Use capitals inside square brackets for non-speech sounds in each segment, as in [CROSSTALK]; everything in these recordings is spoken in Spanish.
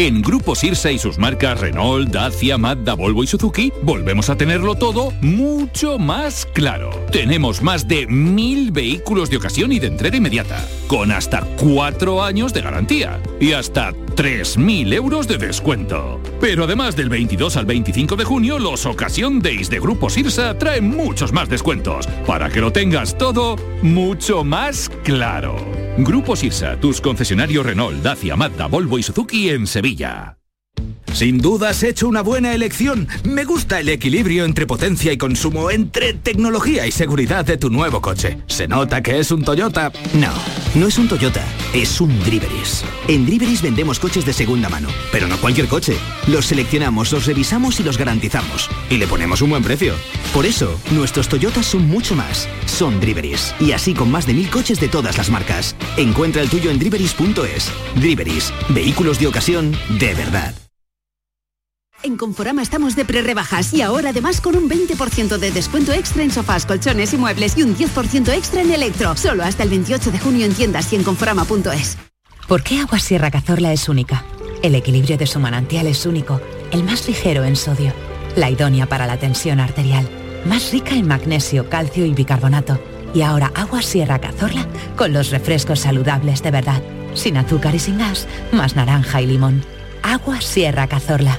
En Grupo Sirsa y sus marcas Renault, Dacia, Mazda, Volvo y Suzuki, volvemos a tenerlo todo mucho más claro. Tenemos más de mil vehículos de ocasión y de entrega inmediata, con hasta cuatro años de garantía y hasta 3.000 euros de descuento. Pero además del 22 al 25 de junio, los Ocasión Days de Grupo Sirsa traen muchos más descuentos, para que lo tengas todo mucho más claro. Grupo Sirsa, tus concesionarios Renault, Dacia, Mazda, Volvo y Suzuki en Sevilla. Sevilla. Sin duda has hecho una buena elección. Me gusta el equilibrio entre potencia y consumo, entre tecnología y seguridad de tu nuevo coche. ¿Se nota que es un Toyota? No, no es un Toyota, es un Driveris. En Driveris vendemos coches de segunda mano, pero no cualquier coche. Los seleccionamos, los revisamos y los garantizamos. Y le ponemos un buen precio. Por eso, nuestros Toyotas son mucho más. Son Driveris. Y así con más de mil coches de todas las marcas. Encuentra el tuyo en driveris.es. Driveris, vehículos de ocasión de verdad. En Conforama estamos de pre-rebajas y ahora además con un 20% de descuento extra en sofás, colchones y muebles y un 10% extra en electro. Solo hasta el 28 de junio en tiendas y en conforama.es. ¿Por qué Agua Sierra Cazorla es única? El equilibrio de su manantial es único, el más ligero en sodio, la idónea para la tensión arterial, más rica en magnesio, calcio y bicarbonato. Y ahora Agua Sierra Cazorla con los refrescos saludables de verdad, sin azúcar y sin gas, más naranja y limón. Agua Sierra Cazorla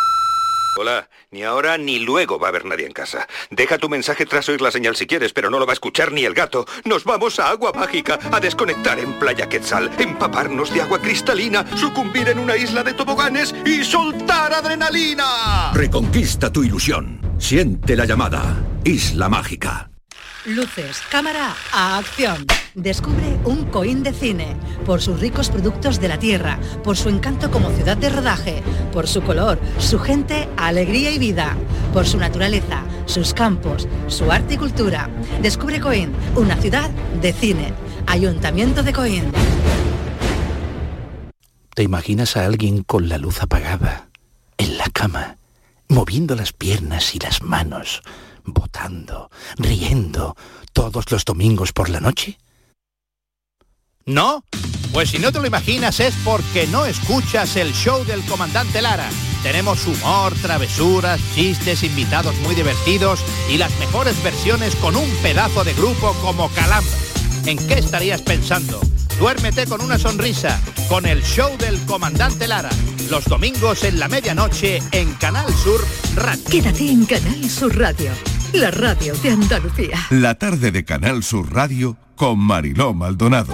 Hola, ni ahora ni luego va a haber nadie en casa. Deja tu mensaje tras oír la señal si quieres, pero no lo va a escuchar ni el gato. Nos vamos a Agua Mágica, a desconectar en Playa Quetzal, empaparnos de agua cristalina, sucumbir en una isla de toboganes y soltar adrenalina. Reconquista tu ilusión. Siente la llamada. Isla Mágica. Luces, cámara, a acción. Descubre un Coín de cine, por sus ricos productos de la tierra, por su encanto como ciudad de rodaje, por su color, su gente, alegría y vida, por su naturaleza, sus campos, su arte y cultura. Descubre Coín, una ciudad de cine. Ayuntamiento de Coín. ¿Te imaginas a alguien con la luz apagada, en la cama, moviendo las piernas y las manos, votando, riendo, todos los domingos por la noche? ¿No? Pues si no te lo imaginas es porque no escuchas el show del comandante Lara. Tenemos humor, travesuras, chistes, invitados muy divertidos y las mejores versiones con un pedazo de grupo como Calambre. ¿En qué estarías pensando? Duérmete con una sonrisa, con el show del comandante Lara. Los domingos en la medianoche en Canal Sur Radio. Quédate en Canal Sur Radio, la radio de Andalucía. La tarde de Canal Sur Radio con Mariló Maldonado.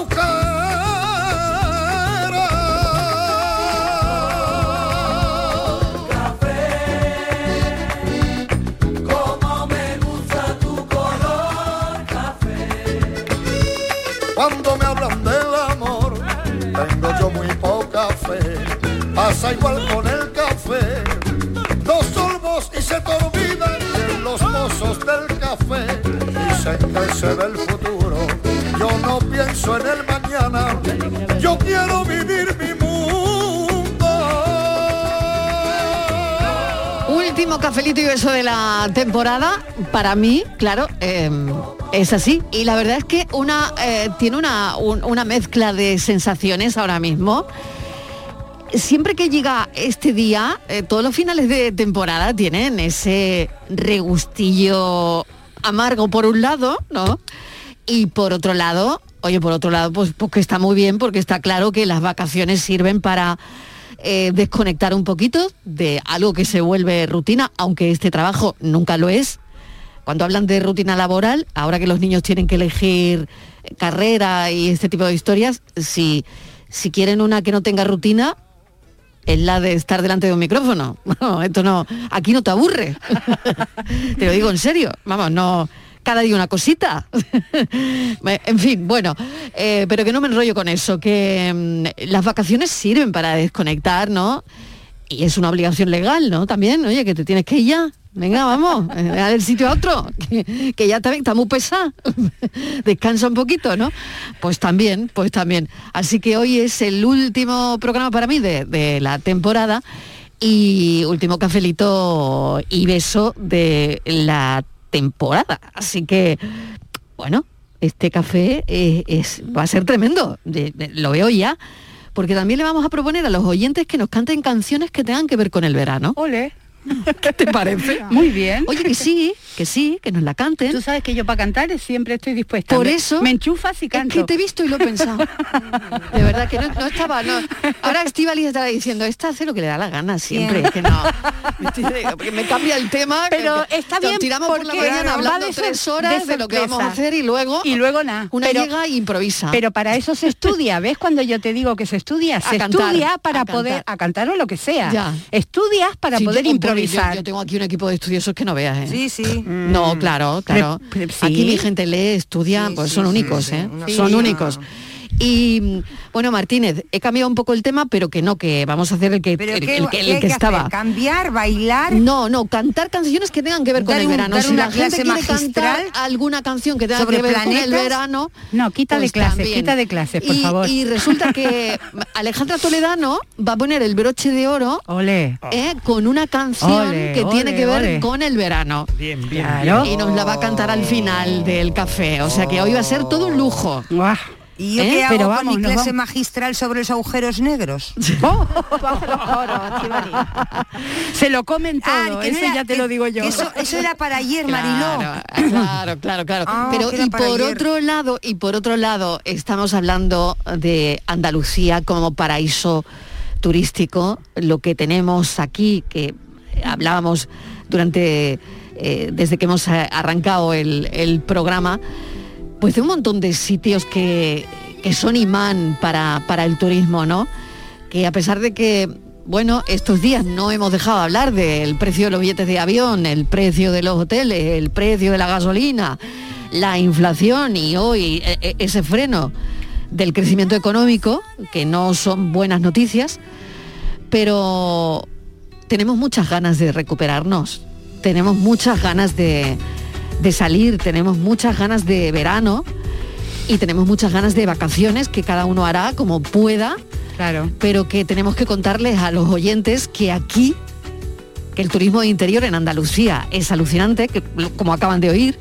Igual con el café, dos sorbos y se te olvidan los mozos del café. Dicen que se ve el futuro, yo no pienso en el mañana, yo quiero vivir mi Último cafelito y beso de la temporada, para mí, claro, eh, es así. Y la verdad es que una eh, tiene una, un- una mezcla de sensaciones ahora mismo. Siempre que llega este día, eh, todos los finales de temporada tienen ese regustillo amargo por un lado, ¿no? Y por otro lado, oye, por otro lado, pues, pues que está muy bien porque está claro que las vacaciones sirven para eh, desconectar un poquito de algo que se vuelve rutina, aunque este trabajo nunca lo es. Cuando hablan de rutina laboral, ahora que los niños tienen que elegir carrera y este tipo de historias, si, si quieren una que no tenga rutina, es la de estar delante de un micrófono. [LAUGHS] Esto no, aquí no te aburre. [LAUGHS] te lo digo en serio. Vamos, no, cada día una cosita. [LAUGHS] en fin, bueno, eh, pero que no me enrollo con eso, que mm, las vacaciones sirven para desconectar, ¿no? Y es una obligación legal, ¿no? También, oye, que te tienes que ir ya. Venga, vamos, [LAUGHS] eh, del sitio a otro, que, que ya también está muy pesada. [LAUGHS] Descansa un poquito, ¿no? Pues también, pues también. Así que hoy es el último programa para mí de, de la temporada y último cafelito y beso de la temporada. Así que, bueno, este café eh, es, va a ser tremendo, lo veo ya, porque también le vamos a proponer a los oyentes que nos canten canciones que tengan que ver con el verano. Ole. [LAUGHS] ¿Qué te parece? Muy bien. Oye, que sí, que sí, que nos la canten. Tú sabes que yo para cantar siempre estoy dispuesta. Por eso Me enchufas y canto. Es que te he visto y lo he pensado. [LAUGHS] De verdad que no, no estaba. No. Ahora Estivali estará diciendo, esta hace lo que le da la gana siempre. Que no. [LAUGHS] Me cambia el tema. Pero que está nos bien tiramos por la mañana hablando de tres horas de, de lo que vamos a hacer y luego. Y luego nada. Una Pero- llega e improvisa. Pero para eso se estudia, ¿ves? Cuando yo te digo que se estudia, A se cantar, estudia para a poder cantar. a cantar o lo que sea. Ya. Estudias para Sí, poder yo- improvisar. Yo, yo tengo aquí un equipo de estudiosos que no veas, ¿eh? Sí, sí. No, claro, claro. Aquí mi gente lee, estudia, pues son únicos, ¿eh? Son únicos. Y bueno, Martínez, he cambiado un poco el tema, pero que no, que vamos a hacer el que, ¿Pero el, qué, el que, el qué hay que que estaba. hacer? ¿Cambiar, bailar? No, no, cantar canciones que tengan que ver con el verano. dar Si una la gente clase quiere cantar alguna canción que tenga que ver con el verano, No, quita de pues clases, también. quita de clases, por y, favor. Y resulta que [LAUGHS] Alejandra Toledano va a poner el broche de oro Ole. ¿eh? con una canción que tiene que ver con el verano. Bien, bien. Claro. Y nos la va a cantar al final del café. O sea que hoy va a ser todo un lujo. ¿Y yo ¿Eh? qué hago Pero con vamos, mi nos clase magistral sobre los agujeros negros? [LAUGHS] Oh, [LAUGHS] [LAUGHS] Se lo comen todo, Ah, no eso era- ya te que- lo digo yo. Eso, eso era para ayer, Mariló. Claro, claro, claro. Ah, Pero y por ayer. otro lado, y por otro lado, estamos hablando de Andalucía como paraíso turístico, lo que tenemos aquí, que hablábamos durante eh, desde que hemos eh, arrancado el, el programa, pues de un montón de sitios que, que son imán para, para el turismo, ¿no? Que a pesar de que, bueno, estos días no hemos dejado de hablar del precio de los billetes de avión, el precio de los hoteles, el precio de la gasolina, la inflación y hoy eh, eh, ese freno del crecimiento económico, que no son buenas noticias, pero tenemos muchas ganas de recuperarnos, tenemos muchas ganas de, de salir, tenemos muchas ganas de verano y tenemos muchas ganas de vacaciones que cada uno hará como pueda, Claro. pero que tenemos que contarles a los oyentes que aquí, que el turismo de interior en Andalucía es alucinante, que, como acaban de oír,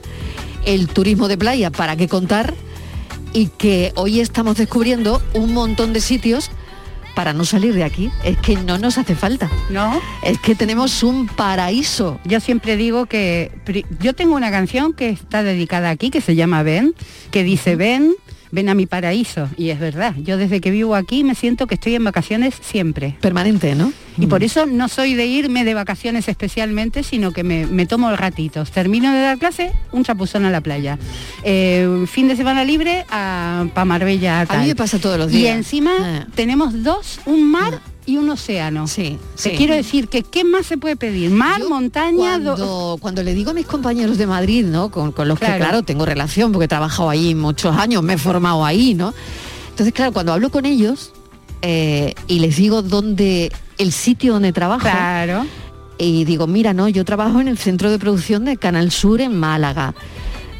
el turismo de playa, para qué contar, y que hoy estamos descubriendo un montón de sitios para no salir de aquí. Es que no nos hace falta. ¿No? Es que tenemos un paraíso. Yo siempre digo que yo tengo una canción que está dedicada aquí, que se llama Ven, que dice ven, ven a mi paraíso. Y es verdad, yo desde que vivo aquí me siento que estoy en vacaciones siempre. Permanente, ¿no? Y por eso no soy de irme de vacaciones especialmente, sino que me, me tomo ratitos. Termino de dar clase, un chapuzón a la playa. Eh, fin de semana libre a pa Marbella. A tal. mí me pasa todos los Y días. encima Eh. tenemos dos, un mar y un océano. Sí, Te sí. quiero decir que ¿qué más se puede pedir? Mar, montaña, do- cuando, cuando le digo a mis compañeros de Madrid, ¿no? Con, con los que, Claro. claro, tengo relación, porque he trabajado ahí muchos años, me he formado ahí, ¿no? Entonces, claro, cuando hablo con ellos eh, y les digo dónde, el sitio donde trabajo, Claro. y digo, mira, no, yo trabajo en el centro de producción de Canal Sur en Málaga.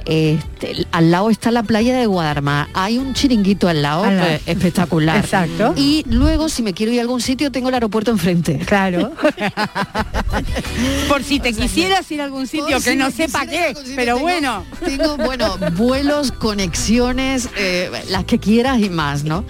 Este, al lado está la playa de Guadarmar. Hay un chiringuito al lado, Al lado. espectacular. Exacto. Y luego, si me quiero ir a algún sitio, tengo el aeropuerto enfrente. Claro. [LAUGHS] Por si te quisieras ir a algún sitio que si no sepa qué, pero tengo- bueno. Tengo, bueno, vuelos, conexiones, eh, las que quieras y más, ¿no?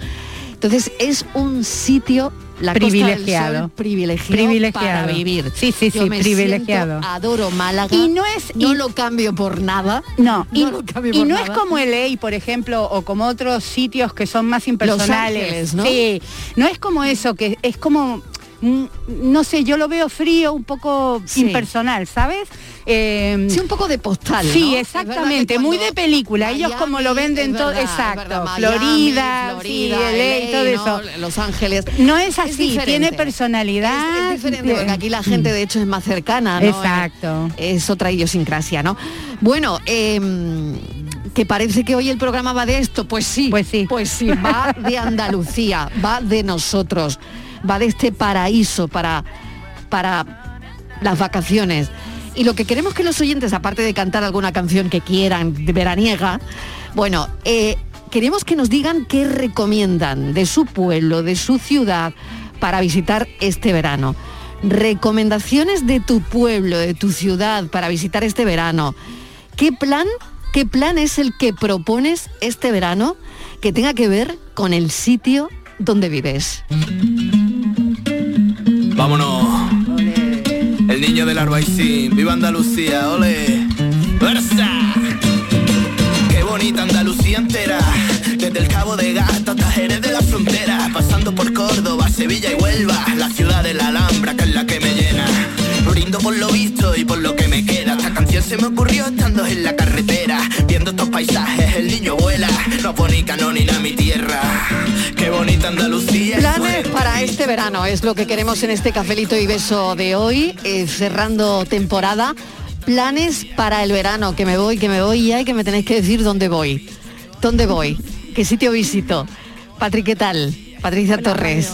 Entonces es un sitio la Costa del Privilegiado. Sol, privilegiado, Privilegiado. para vivir. Sí, sí, Yo sí, me privilegiado. siento- adoro Málaga. Y no es- no y- lo cambio por nada. No, y, No lo cambio y por no nada. es como LA, por ejemplo, o como otros sitios que son más impersonales. Ángeles, ¿no? Sí, no es como eso, que es como, mm, no sé, yo lo veo frío, un poco Sí. impersonal, ¿sabes? Eh, Sí, un poco de postal. Sí, exactamente, muy de película. Ellos como lo venden todo, exacto. verdad, Florida, Florida, sí, LA, todo eso. ¿no? Los Ángeles. No es así, tiene personalidad. Es, es diferente, porque aquí la gente de hecho es más cercana, ¿no? Exacto. Es otra idiosincrasia, ¿no? Bueno, em, que parece que hoy el programa va de esto, pues sí, Pues sí. pues sí, va de Andalucía, [LAUGHS] va de nosotros, va de este paraíso para, para las vacaciones. Y lo que queremos que los oyentes, aparte de cantar alguna canción que quieran, veraniega, bueno, eh, queremos que nos digan qué recomiendan de su pueblo, de su ciudad, para visitar este verano. Recomendaciones de tu pueblo, de tu ciudad, para visitar este verano. ¿Qué plan, qué plan es el que propones este verano que tenga que ver con el sitio donde vives? Niño del Arbaicín, viva Andalucía, ole. ¡Fuerza! Qué bonita Andalucía entera. Desde el Cabo de Gata hasta Jerez de la Frontera. Pasando por Córdoba, Sevilla y Huelva. La ciudad de la Alhambra, que es la que me llena. Brindo por lo visto y por lo que me queda. Esta canción se me ocurrió estando en la carretera. Viendo estos paisajes, el niño vuela. No pone canónina mi tierra. Qué bonita Andalucía. es Planes para este verano es lo que queremos en este cafelito y beso de hoy, eh, cerrando temporada. Planes para el verano, que me voy, que me voy ya y que me tenéis que decir dónde voy. ¿Dónde voy? [LAUGHS] ¿Qué sitio visito? Patrick, ¿qué tal? Patricia Torres.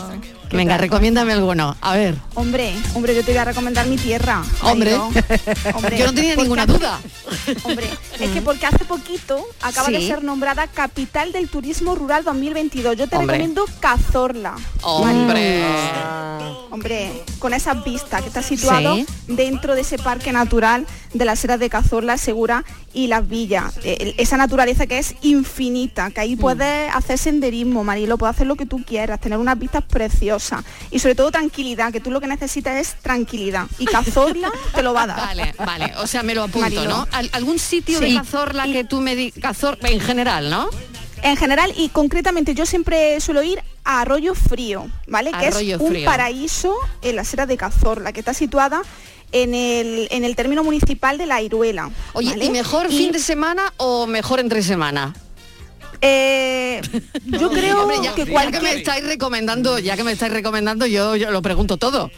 Venga, recomiéndame alguno. A ver. Hombre, hombre, yo te voy a recomendar mi tierra. Hombre. [LAUGHS] Hombre, Yo no tenía ninguna hace- duda. [LAUGHS] Hombre, es que porque hace poquito acaba de ser nombrada capital del turismo rural 2022. Yo te Hombre. recomiendo Cazorla. Hombre. Hombre, con esas vistas que está situado Sí. dentro de ese parque natural de las Heras de Cazorla, Segura y Las Villas. Eh, esa naturaleza que es infinita, que ahí Mm. puedes hacer senderismo, Marilo, puedes hacer lo que tú quieras, tener unas vistas preciosas y sobre todo tranquilidad, que tú lo que necesitas es tranquilidad. Y Cazorla te lo va a dar. Vale, vale. O sea, me lo apunto. ¿no? Al- ¿Algún sitio de. Cazorla que tú me digas? En general, ¿no? En general y concretamente yo siempre suelo ir a Arroyo Frío, ¿vale? que es un Frío. paraíso en la Sierra de Cazorla, que está situada en el, en el término municipal de La Iruela. Oye, ¿vale? ¿y mejor fin de semana o mejor entre semana? Eh, yo [LAUGHS] creo Hombre, ya, que ya que cualquier... me estáis recomendando, ya que me estáis recomendando, yo, yo lo pregunto todo.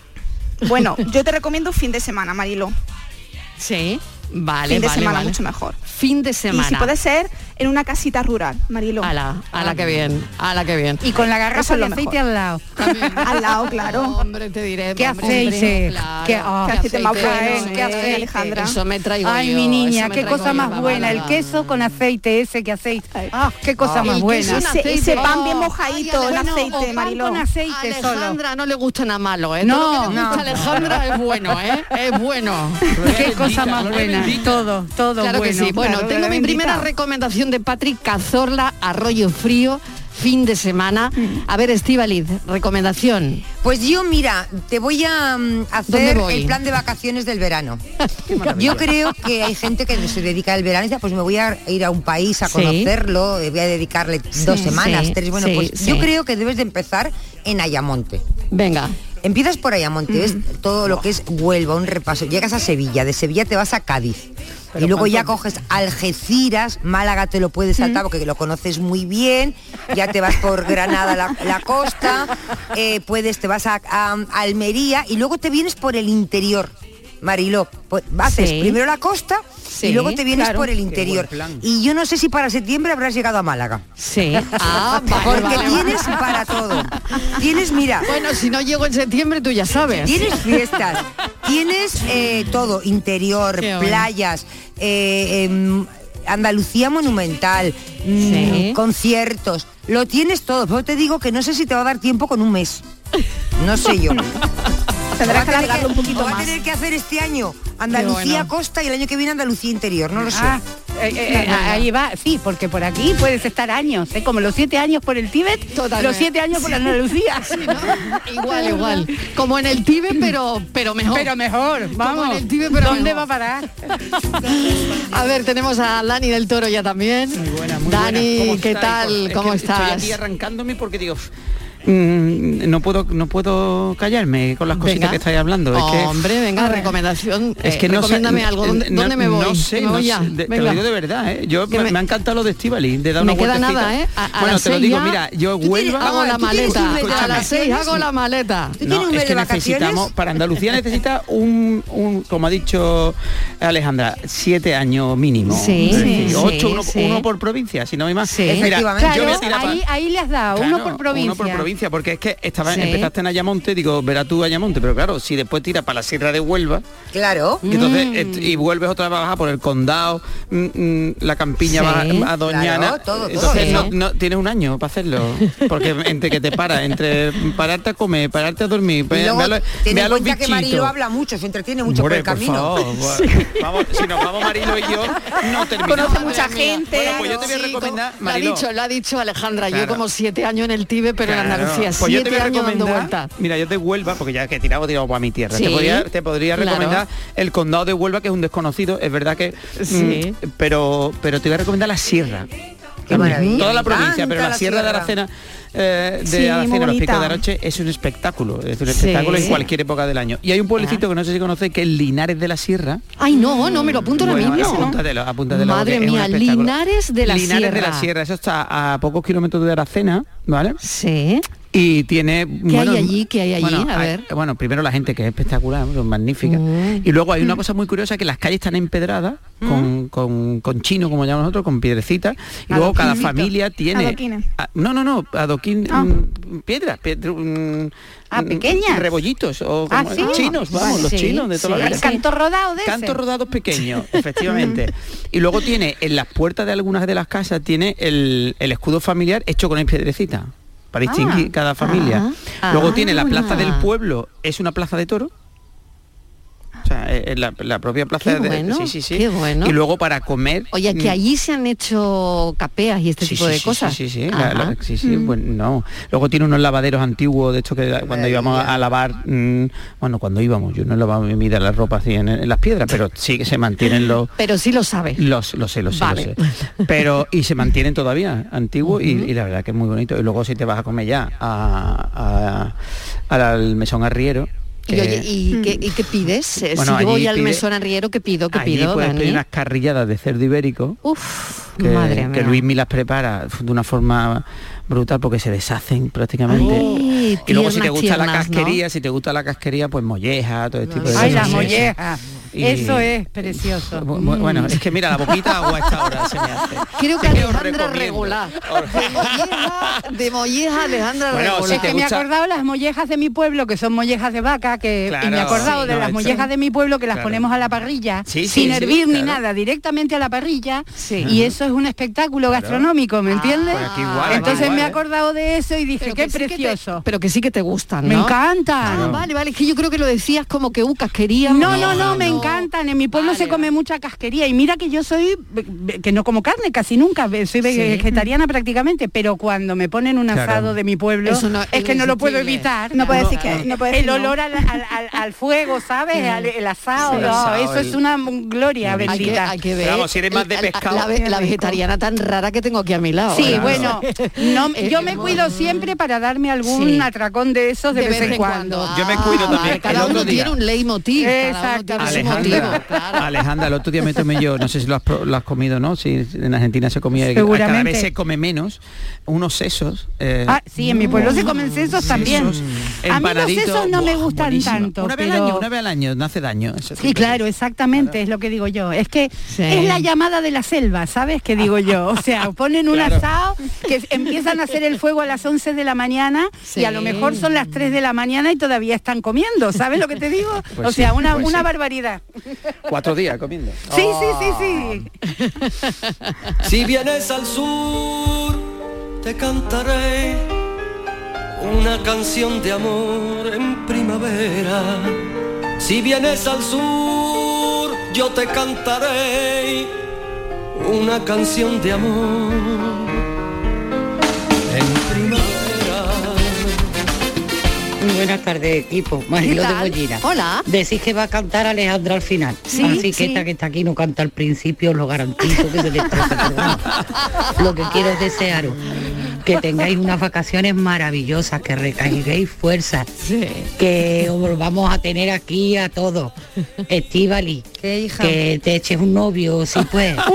Bueno, yo te recomiendo fin de semana, Marilo. Sí, vale, fin de vale, semana vale. mucho mejor. Fin de semana. Y si puede ser en una casita rural, Marilo. Ala, ala que bien, ala que bien. Y con la garrafa de aceite mejor. al lado. [LAUGHS] Al lado, claro. Hombre, te diré. Qué hombre, aceite, claro, qué- oh, Qué aceite más bueno, qué aceite. Alejandra. Eso me traigo Ay, yo, mi niña, qué cosa más buena. El queso con aceite ese que aceite. Ah, qué cosa El más buena. en Ese, aceite. ese pan bien mojadito Ay, bueno, aceite, o pan Mariló. con aceite solo. Alejandra no le gusta nada malo, ¿eh? No, Todo lo que le gusta no. a Alejandra es bueno, ¿eh? Es bueno. Qué cosa más buena. Todo, todo Claro bueno. que sí. Bueno, Claro, tengo la mi primera bendita. De Patrick Cazorla, Arroyo Frío, fin de semana. A ver, Estivaliz, recomendación. Pues yo, mira, te voy a mm, ¿Dónde hacer voy? el plan de vacaciones del verano. [LAUGHS] yo creo que hay gente que se dedica al verano y dice, pues me voy a ir a un país a Sí. conocerlo, eh, voy a dedicarle dos semanas, sí, tres. Bueno, sí, pues sí. yo creo que debes de empezar en Ayamonte. Venga. Empiezas por Ayamonte, ves todo lo que es Huelva, un repaso. Llegas a Sevilla, de Sevilla te vas a Cádiz. y luego ya coges Algeciras, Málaga te lo puedes saltar porque lo conoces muy bien, ya te vas por Granada la, la costa, eh, puedes, te vas a, a Almería y luego te vienes por el interior. Mariló, pues, haces Sí. primero la costa Sí, y luego te vienes claro. por el interior. Y yo no sé si para septiembre habrás llegado a Málaga. Sí. [LAUGHS] Ah, vale, Porque vale, vale. tienes para todo. Tienes, mira. Bueno, si no llego en septiembre, tú ya sabes. Tienes fiestas, tienes eh, todo, interior, Qué playas, eh, em, Andalucía monumental, mm, conciertos, lo tienes todo. Pero te digo que no sé si te va a dar tiempo con un mes. No sé yo. Tendrás que alargarlo un poquito va a tener que hacer este año Andalucía bueno. costa y el año que viene Andalucía interior, no lo sé. Ah, eh, eh, eh, ahí va, sí, porque por aquí puedes estar años, ¿eh? como los siete años por el Tíbet, Totalmente. los siete años por Andalucía. Igual, igual. Como en el Tíbet, pero, pero mejor. Pero mejor, vamos. Como en el Tíbet, pero ¿Dónde mejor. va a parar? A ver, tenemos a Dani del Toro ya también. Dani, ¿Cómo ¿qué estáis? tal? Es ¿Cómo que estás? Estoy aquí arrancándome porque digo, mm, no puedo no puedo callarme con las cositas Venga. que estáis hablando. Es que, Hombre, venga, recomendación. es eh, que no sé, recomiéndame algo. ¿Dónde, no- dónde me voy? No sé, Me no voy sé, ya. de- te lo digo de verdad, ¿eh? Yo me, me- me ha encantado lo de Estivali, de dar Me una queda vueltecita. nada, ¿eh? A- a bueno, te lo digo, ya- mira, yo ¿Tú tienes- Huelva... hago la ¿tú tienes maleta. A las seis hago la maleta. ¿Tú No, tienes un mes es que necesitamos, para Andalucía necesita un, un, como ha dicho Alejandra, siete años mínimo. Sí, sí, ocho, uno, por provincia, si no hay más. Mira, ahí, ahí le has dado, uno por provincia. Por provincia, porque es que estaba, Sí. empezaste en Ayamonte, digo, verás tú Ayamonte, pero claro, si después tiras para la Sierra de Huelva, Claro. y entonces Mm. et- y vuelves otra vez a bajar por el condado, mm, mm, la campiña Sí. va a Doñana, Claro, todo, todo. entonces Sí. no, no- tienes un año para hacerlo, porque entre que te para, entre pararte a comer, pararte a dormir, ve, luego, ve a los, ten ve a en los cuenta que Marilo habla mucho, se entretiene mucho Hombre, por el camino. favor, [LAUGHS] vamos, si nos vamos Marilo y yo, no terminamos. Conoce mucha gente. Bueno, pues yo te voy a recomendar, como- lo ha dicho, lo ha dicho Alejandra. Yo Claro. como siete años en el Tíbet, pero en Claro. Andalucía. Pues yo te siete voy a años dando recomendar- vueltas. Mira, yo te Huelva, porque ya que he tirado, he tirado para mi tierra. Sí, te podría, te podría claro. recomendar el condado de Huelva, que es un desconocido. Es verdad que. Sí. mm, pero, pero te voy a recomendar la sierra. Qué maravilla, Toda la provincia, pero encanta la, la sierra de sierra. Aracena. Eh, de Sí, muy Aracena, los picos de Aroche, es un espectáculo, es un Sí. espectáculo en cualquier época del año. Y hay un pueblecito que no sé si conoce que es Linares de la Sierra. Ay, no, no, me lo apunto ahora Bueno, mismo. apúntatelo, apúntatelo, Madre es mía. Linares de la Linares de la Sierra. Sierra, eso está a pocos kilómetros de Aracena, ¿vale? Sí. Y tiene... ¿Qué hay allí? ¿Qué hay allí? Bueno, A hay- ver. bueno, primero la gente que es espectacular, bueno, magnífica. Mm. Y luego hay una cosa muy curiosa que las calles están empedradas con, con, con chino, como llamamos nosotros, con piedrecitas. Y luego cada familia tiene... Ah, no, no, no, adoquín, Ah. mm, piedras, piedra, mm, Ah, mm, pequeñas. Rebollitos, o Ah, ¿sí? chinos, vamos, los chinos de toda sí. la vida. Canto rodado de. Cantos rodados pequeños, [LAUGHS] efectivamente. y luego tiene en las puertas de algunas de las casas tiene el, el escudo familiar hecho con piedrecita para distinguir Ah. cada familia. Ah. luego tiene la plaza Ah. del pueblo, es una plaza de toro. O sea, eh, eh, la, la propia plaza Qué de bueno, sí, sí, sí. qué bueno. Y luego para comer. Oye, que mm, allí se han hecho capeas y este Sí, tipo de sí, cosas. Sí, sí, sí, la- la- Ajá. sí, sí, bueno, no. Luego tiene unos lavaderos antiguos, de hecho que cuando íbamos a, a lavar, mm, bueno, cuando íbamos, yo no lavaba mi vida la ropa así en, en las piedras, pero sí que se mantienen los [LAUGHS] Pero sí lo sabe. los, lo sé, lo sé, Vale. lo sé. Pero, y se mantienen todavía antiguos y, y la verdad que es muy bonito. Y luego si te vas a comer ya a, a- al mesón arriero, Y, oye, ¿y, qué, y qué pides? Eh, Bueno, si voy al pide- mesón arriero, ¿qué pido? ¿Qué allí pido, puedes Dani? pedir unas carrilladas de cerdo ibérico. Uf, que, madre mía. que Luis me las prepara de una forma brutal porque se deshacen prácticamente. Ay, y luego si te tiernas, gusta la casquería, si te gusta la casquería, pues molleja, todo este tipo de Ay, cosas. la Sí, sí. molleja. Y- Eso es precioso. Bu- Bueno, es que mira, la boquita agua a esta hora se me hace. Creo que Alejandra regular. [LAUGHS] De molleja, de molleja Alejandra Bueno, regular. si Es que me he acordado las mollejas de mi pueblo, que son mollejas de vaca, que y me he acordado sí, de no, las mollejas de mi pueblo que las Claro. ponemos a la parrilla, Sí, sí, sin sí, hervir ni claro. nada, directamente a la parrilla. Sí. Y eso es un espectáculo gastronómico, ¿me entiendes? Pues aquí igual, Entonces me he ¿eh? acordado de eso y dije, Pero qué que te- precioso. pero que sí que te gustan, Me ¿no? encantan. Ah, vale, vale, es que yo creo que lo decías como que uh, casquería. No, no, no, me encantan. En mi pueblo se come mucha casquería y mira que yo soy que no como carne casi nunca, soy Sí. vegetariana prácticamente, pero cuando me ponen un Claro. asado de mi pueblo Eso no- es que no lo puedo evitar. No puedes decir que- no puedes el decir no. olor al, al- al- al fuego, ¿sabes? Al- el asado, Sí, no, el eso es una gloria Hay que, bendita. hay que ver. Vamos, si eres más de pescado. La, ve- la vegetariana tan rara que tengo aquí a mi lado. Sí, bueno, [LAUGHS] no, yo me cuido siempre para darme algún Sí. atracón de esos de, vez, en cuando. Yo me cuido Ah, también. Cada El uno otro día- tiene un leitmotiv. cada uno Alejandra, Alejandra, el otro día me tomé yo, no sé si lo has, pro- lo has comido, ¿no? Si en Argentina se comía, cada vez se come menos, unos sesos. eh, Ah, sí, en mi pueblo se comen sesos también. sesos A mí los sesos no me gustan buenísimo. tanto. Una vez pero- al año, una vez al año, no hace daño. eso Sí, claro, exactamente, es lo que digo yo. Es que es la llamada de la selva, ¿sabes? Que digo yo. O sea, ponen un Claro. asado, que empiezan a hacer el fuego a las 11 de la mañana y a lo mejor son las 3 de la mañana y todavía están comiendo, ¿sabes lo que te digo? Pues o sí, sea, una, pues una sí. [LAUGHS] Cuatro días comiendo. Sí, sí, sí, sí. Si vienes al sur, te cantaré una canción de amor en primavera. Si vienes al sur, yo te cantaré una canción de amor buenas tardes, equipo. Marilo ¿Qué de tal? Bollira. Hola. Decís que va a cantar Alejandra al final. Sí, Así que sí. esta que está aquí no canta al principio, os lo garantizo que se destroza. Lo que quiero es desearos que tengáis unas vacaciones maravillosas, que recaigáis fuerzas, que os volvamos a tener aquí a todos. Estivali, que te eches un novio, si puedes. [LAUGHS]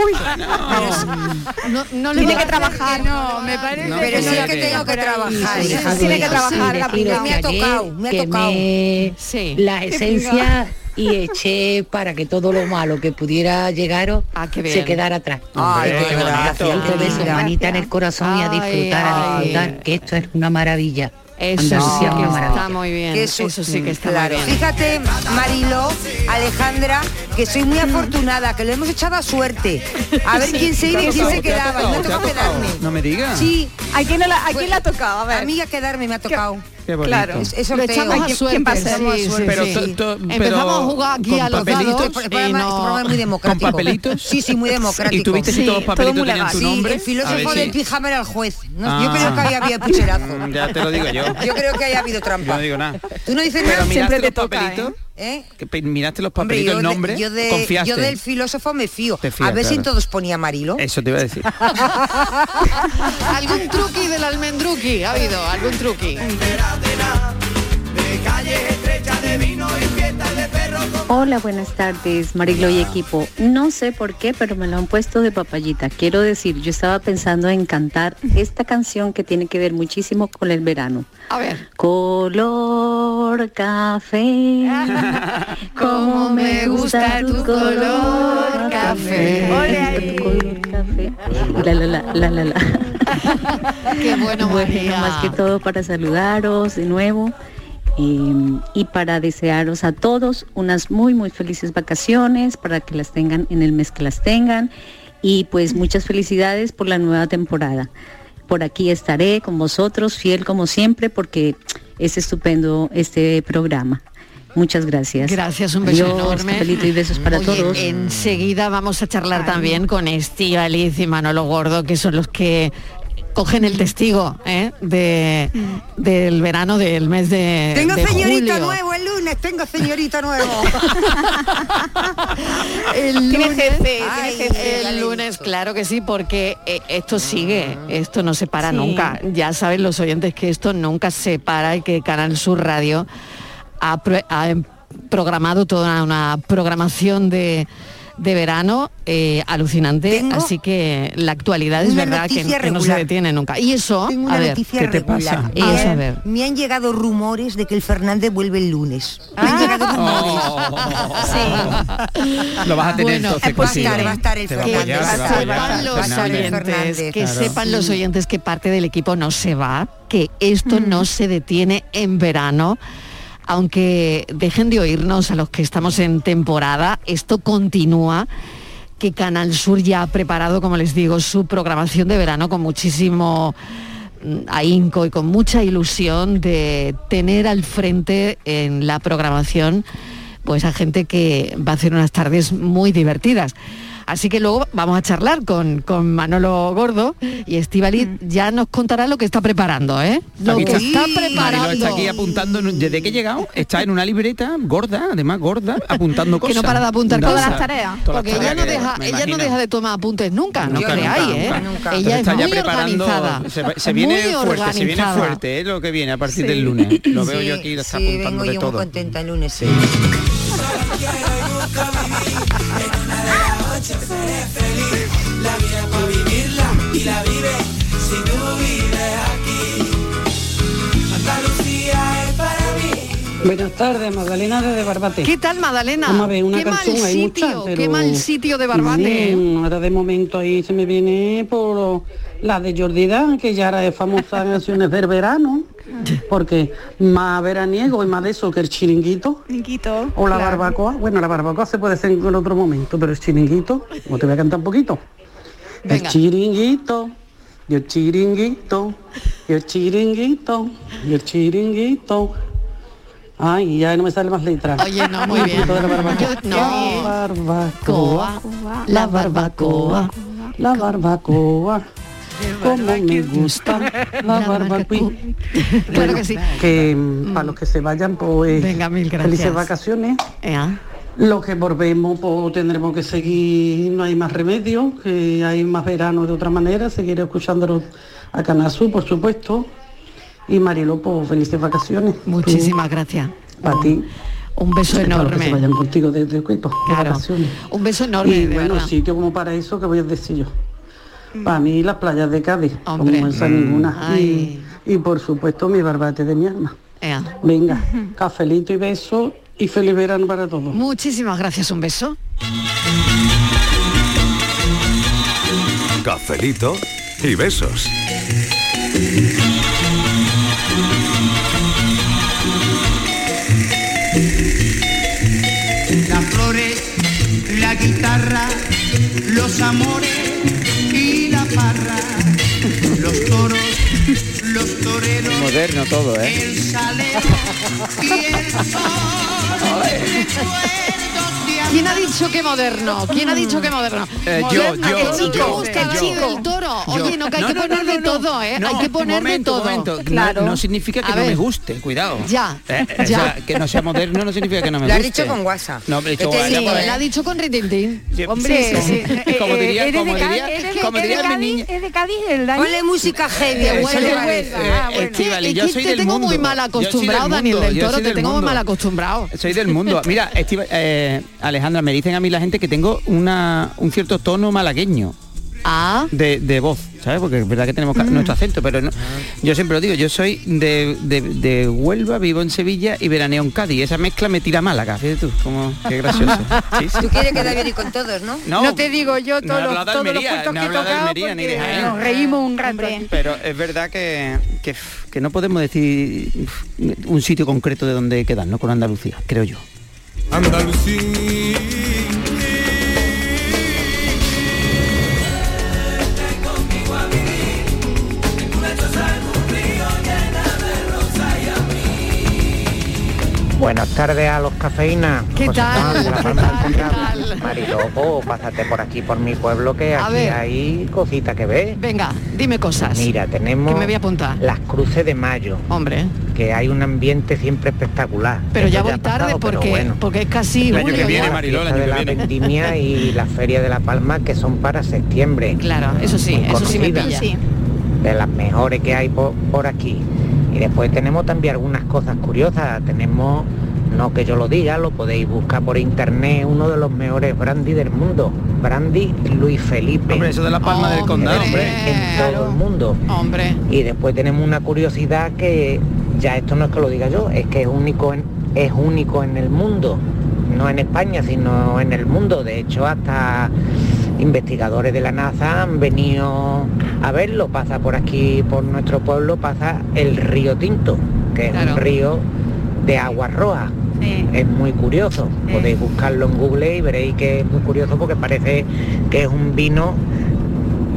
No, no le Tiene que trabajar. No, me parece No, Pero sí que tengo que trabajar. Sí, sí, Tiene que sí, trabajar [LAUGHS] sí, la. Me ha tocado, me ha tocado. me- Sí. las Qué esencias y eché para que todo lo malo que pudiera llegaros Ah, qué se quedara atrás. Ay, Así qué besos, linda. manita en el corazón y a Ay, disfrutar, a ay. disfrutar, que esto es una maravilla. Eso Andalucía sí que está muy bien. Su- Eso sí que está claro. muy bien. Fíjate, Marilo, Alejandra, que soy muy afortunada, que lo hemos echado a suerte. A ver quién se iba y quién se quedaba. Y me ha tocado quedarme. No me digas. Sí. ¿A quién, no la- a quién le ha tocado? A ver. A mí a quedarme me ha tocado. Qué bonito. Claro. Es, es Lo echamos a ¿Quién- suerte, quién va a ser? sí, Más sí, suerte, Pero, sí. to- to- Empezamos pero a jugar aquí a los papelitos, dados Este programa, este programa es muy democrático. ¿Con papelitos? Sí, sí, muy [LAUGHS] democrático. ¿Y tuviste si todos los todo papelitos muy tenían legal. tu Sí, nombre? el filósofo ver del pijama era el juez. No, Yo Ah. creo que ahí había [LAUGHS] pucherazo. Ya te lo digo yo. Yo creo que ahí ha habido Yo trampa. no digo nada. ¿Tú no dices Pero nada? Siempre te los toca, papelitos, ¿Eh? Que pe- miraste los Hombre, papelitos, yo, el de- nombre, yo, de- confiaste. yo del filósofo me fío. Te fías, a ver si en claro. todos ponía Marilo. Eso te iba a decir. [LAUGHS] ¿Algún truqui del almendruqui? ¿Ha habido algún truqui? Hola, buenas tardes, Marilo y equipo. No sé por qué, pero me lo han puesto de papayita. Quiero decir, yo estaba pensando en cantar esta canción que tiene que ver muchísimo con el verano. A ver. Color café, [LAUGHS] como me gusta tu color café. Tu color café. La la la la la la. [LAUGHS] Qué bueno, Bueno, María. más que todo para saludaros de nuevo eh, y para desearos a todos unas muy muy felices vacaciones, para que las tengan en el mes que las tengan y pues muchas felicidades por la nueva temporada. Por aquí estaré con vosotros, fiel como siempre, porque es estupendo este programa. Muchas gracias. Gracias, un beso Adiós, enorme. y besos para Oye, todos. Enseguida vamos a charlar también con Estíbaliz y Manolo Gordo, que son los que cogen el testigo ¿eh? de, del verano del mes de, Tengo de julio. nuevo el lunes, tengo señorita nuevo. [LAUGHS] El Tiene lunes, jefe, tiene Ay, jefe. ya el le lunes, claro que sí, porque eh, esto sigue, esto no se para Sí. nunca. Ya saben los oyentes que esto nunca se para y que Canal Sur Radio ha, pro- ha programado toda una programación de, de verano eh, alucinante, Tengo así que la actualidad es verdad que, no se detiene nunca. Y eso, Tengo a una ver, noticia ¿qué te regular. pasa? Me Vamos han- a ver. Me han llegado rumores de que el Fernández vuelve el lunes. Me han llegado rumores. [LAUGHS] Lo vas a tener Bueno, entonces va a estar, consigo. va a estar el a Fernández, a a estar que Claro. sepan los oyentes que parte del equipo no se va, que esto no se detiene en verano. Aunque dejen de oírnos a los que estamos en temporada, esto continúa que Canal Sur ya ha preparado, como les digo, su programación de verano con muchísimo mm, ahínco y con mucha ilusión de tener al frente en la programación pues a gente que va a hacer unas tardes muy divertidas. Así que luego vamos a charlar con, con Manolo Gordo y Estivaliz ya nos contará lo que está preparando, ¿eh? Lo que está Marilo preparando. está aquí apuntando, en- desde que he llegado, está en una libreta gorda, además gorda, apuntando que cosas. no para de apuntar Todas cosas. las tareas. Las Porque ella no que- deja, ella no deja de tomar apuntes nunca, no creáis, ¿eh? nunca. Ella es está ya muy organizada. se, viene muy fuerte, se viene fuerte, es lo que viene a partir Sí. del lunes. Lo veo Sí, yo aquí, lo está sí, apuntando vengo de yo todo. muy contenta el lunes. [LAUGHS] Buenas tardes, Magdalena desde Barbate. ¿Qué tal, Magdalena? Vamos a ver, una canción, hay. Qué mal sitio de Barbate. ¿eh? Ahora de momento ahí se me viene por la de Jordida, que ya era de famosas canciones del verano porque más veraniego y más de eso que el chiringuito. Chiringuito. O la claro. barbacoa. Bueno, la barbacoa se puede hacer en otro momento, pero el chiringuito, como te voy a cantar un poquito. El chiringuito, y el chiringuito, y el chiringuito, y el chiringuito. Ay, ya no me sale más letras. Oye, no, muy bien. poquito de la barbacoa. Yo- no. La barbacoa, la barbacoa, la barbacoa. Como me gusta la [LAUGHS] barbacoa. Claro que sí. Que mm, para los que se vayan, pues Venga, mil gracias. felices vacaciones. Ea. Los que volvemos, pues tendremos que seguir, no hay más remedio, que hay más verano de otra manera, seguir escuchándolo a Canasú, por supuesto. Y Marilo, pues felices vacaciones. Muchísimas gracias. Para ti. Un beso los que enorme. se vayan contigo desde Claro. vacaciones. Un beso enorme, Y de bueno, verdad. sitio como para eso, que voy a decir yo? Para mí las playas de Cádiz, Hombre. como esa Mm. ninguna. Y, y, por supuesto mi barbate de mi alma. Ea. Venga, [LAUGHS] cafelito y beso y feliz verano para todos. Muchísimas gracias, un beso. Cafelito y besos. Las flores, la guitarra, los amores y Moderno todo, ¿eh? el salero y el sol. [LAUGHS] ¿Quién ha dicho que moderno? ¿Quién ha dicho que moderno? Eh, yo, Moderno, yo, que chico yo, busca yo. chico del toro. Yo- Oye, no, que hay No, que poner no, de no, todo, ¿eh? no, hay que poner momento, de todo. momento. No- Claro. No, significa que no me guste, cuidado. Ya, Eh, eh, ya. o sea, que no sea moderno no significa que no me Lo has guste. dicho con WhatsApp. No, pero he dicho Yo te pues. Él ha dicho con ritintín. Hombre, Sí, sí, sí. [LAUGHS] como diría, ¿Eres de como diría, ¿Eres de- como de diría mi niña. ¿Es de Cádiz el Dani? Ponle música heavy. De. Estivali, Es yo que soy te del tengo mundo. muy mal Yo soy del acostumbrado, Daniel del yo Toro, te tengo muy mal acostumbrado. Soy del mundo. Mira, Estiva- eh, Alejandra, me dicen a mí la gente que tengo una, un cierto tono malagueño. Ah. De, de voz, ¿sabes? Porque es verdad que tenemos ca- nuestro acento, pero no- yo siempre lo digo, yo soy de, de- de Huelva, vivo en Sevilla y veraneo en Cádiz. Esa mezcla me tira a Málaga, fíjate tú, como, qué gracioso. [LAUGHS] Sí, sí. Tú quieres quedar bien y con todos, ¿no? No, te digo yo no todos he los, todos Almería, no he que he tocado Almería ni de porque Jaén. nos reímos un rato aquí. Pero es verdad que, que, que no podemos decir un sitio concreto de donde quedarnos con Andalucía, creo yo. Andalucía. Buenas tardes a los cafeínas. ¿Qué José tal? Juan ¿Qué tal? ¿Qué Condado. tal? Mariloco, pásate por aquí por mi pueblo que A aquí ver. hay cositas que ver. Venga, dime cosas. Mira, tenemos Que me voy a apuntar. las cruces de mayo. Hombre. Que hay un ambiente siempre espectacular. Pero Eso ya voy pasado, tarde pero porque, bueno. porque es casi julio ya. La fiesta de la vendimia [LAUGHS] y la feria de la palma que son para septiembre. Claro, eso sí, Muy eso sí me conocidas. pilla. de las mejores que hay por, por aquí. Y después tenemos también algunas cosas curiosas. Tenemos, no que yo lo diga, lo podéis buscar por internet, uno de los mejores brandy del mundo. Brandy Luis Felipe. Hombre, eso de la Palma del Condado, hombre. En todo el mundo. Hombre. Y después tenemos una curiosidad que ya esto no es que lo diga yo, es que es único en, es único en el mundo. No en España, sino en el mundo. De hecho, hasta investigadores de la NASA han venido a verlo. Pasa por aquí, por nuestro pueblo, pasa el río Tinto, que es un río de aguas rojas. Es muy curioso. Podéis buscarlo en Google y veréis que es muy curioso porque parece que es un vino,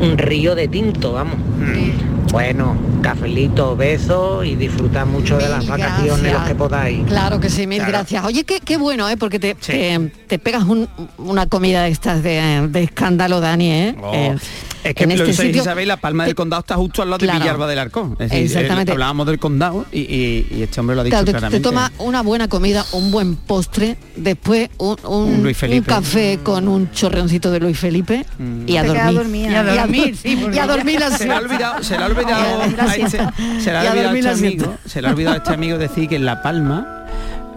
un río de tinto, vamos. Bueno, cafelito, besos y disfrutar mucho de las vacaciones gracias. los que podáis. Claro que sí, mil Claro. gracias. Oye, qué, qué bueno, ¿eh? Porque te, te, te pegas un- una comida de estas de, de escándalo, Dani, ¿eh? Oh, Eh, es que en lo este sabéis, sitio- sabéis, la Palma del Condado está justo al lado Claro. de Villalba del Arcón. Es decir, Exactamente. eh, hablábamos del condado y, y- y este hombre lo ha dicho Claro, te, te toma una buena comida, un buen postre, después un, un- Un Luis un café con un chorreoncito de Luis Felipe y a dormir. dormida. Y a dormir, y a dormir la se le ha olvidado, se le ha olvidado, Este, se le ha olvidado a este amigo, se le ha olvidado a este amigo decir que en La Palma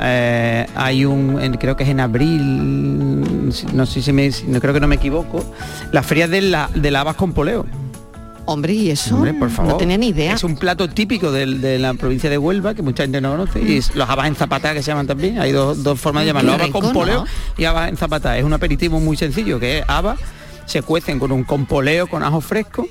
eh, hay un, en- creo que es en abril, no sé si me, no creo que no me equivoco, la feria de la, de la habas con poleo. Hombre, ¿y eso? Hombre, por favor. No tenía ni idea. Es un plato típico de, la provincia de Huelva, que mucha gente no conoce, y es los habas en zapatá que se llaman también. Hay dos, dos formas de llamarlo, Qué habas con poleo ¿no? y habas en zapatá. Es un aperitivo muy sencillo, que es habas, se cuecen con un compoleo con ajo fresco,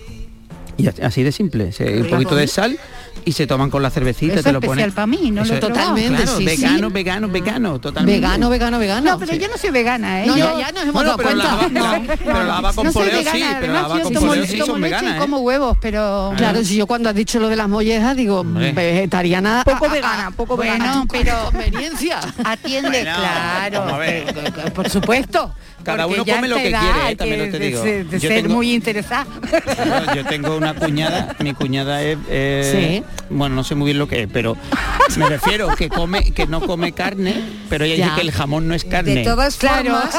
y así- de simple. Se- un poquito de sal y se toman con la cervecita, Eso te es lo especial para mí, no lo Eso probado. Totalmente, claro, sí, vegano, sí. vegano, vegano, totalmente. Vegano, vegano, vegano. No, pero yo no soy vegana, ¿eh? No, Yo- ya, nos hemos Bueno, dado pero cuenta. la- [LAUGHS] pero la haba con no soy poleo vegana, sí, pero la además haba con tomo, poleo sí tomo son leche veganas, y ¿eh? como huevos, pero... Claro, si yo cuando has dicho lo de las mollejas digo vegetariana. Poco a- vegana, poco Bueno, vegana. pero Conveniencia. atiende, Bueno, claro, por supuesto. Cada porque uno come lo que quiere, eh, también lo te de- digo. de- de Yo ser tengo- muy interesada. Yo, yo tengo una cuñada, mi cuñada es, eh, bueno, no sé muy bien lo que es, pero me refiero que come, que no come carne, pero ella Ya. dice que el jamón no es carne. De todas formas,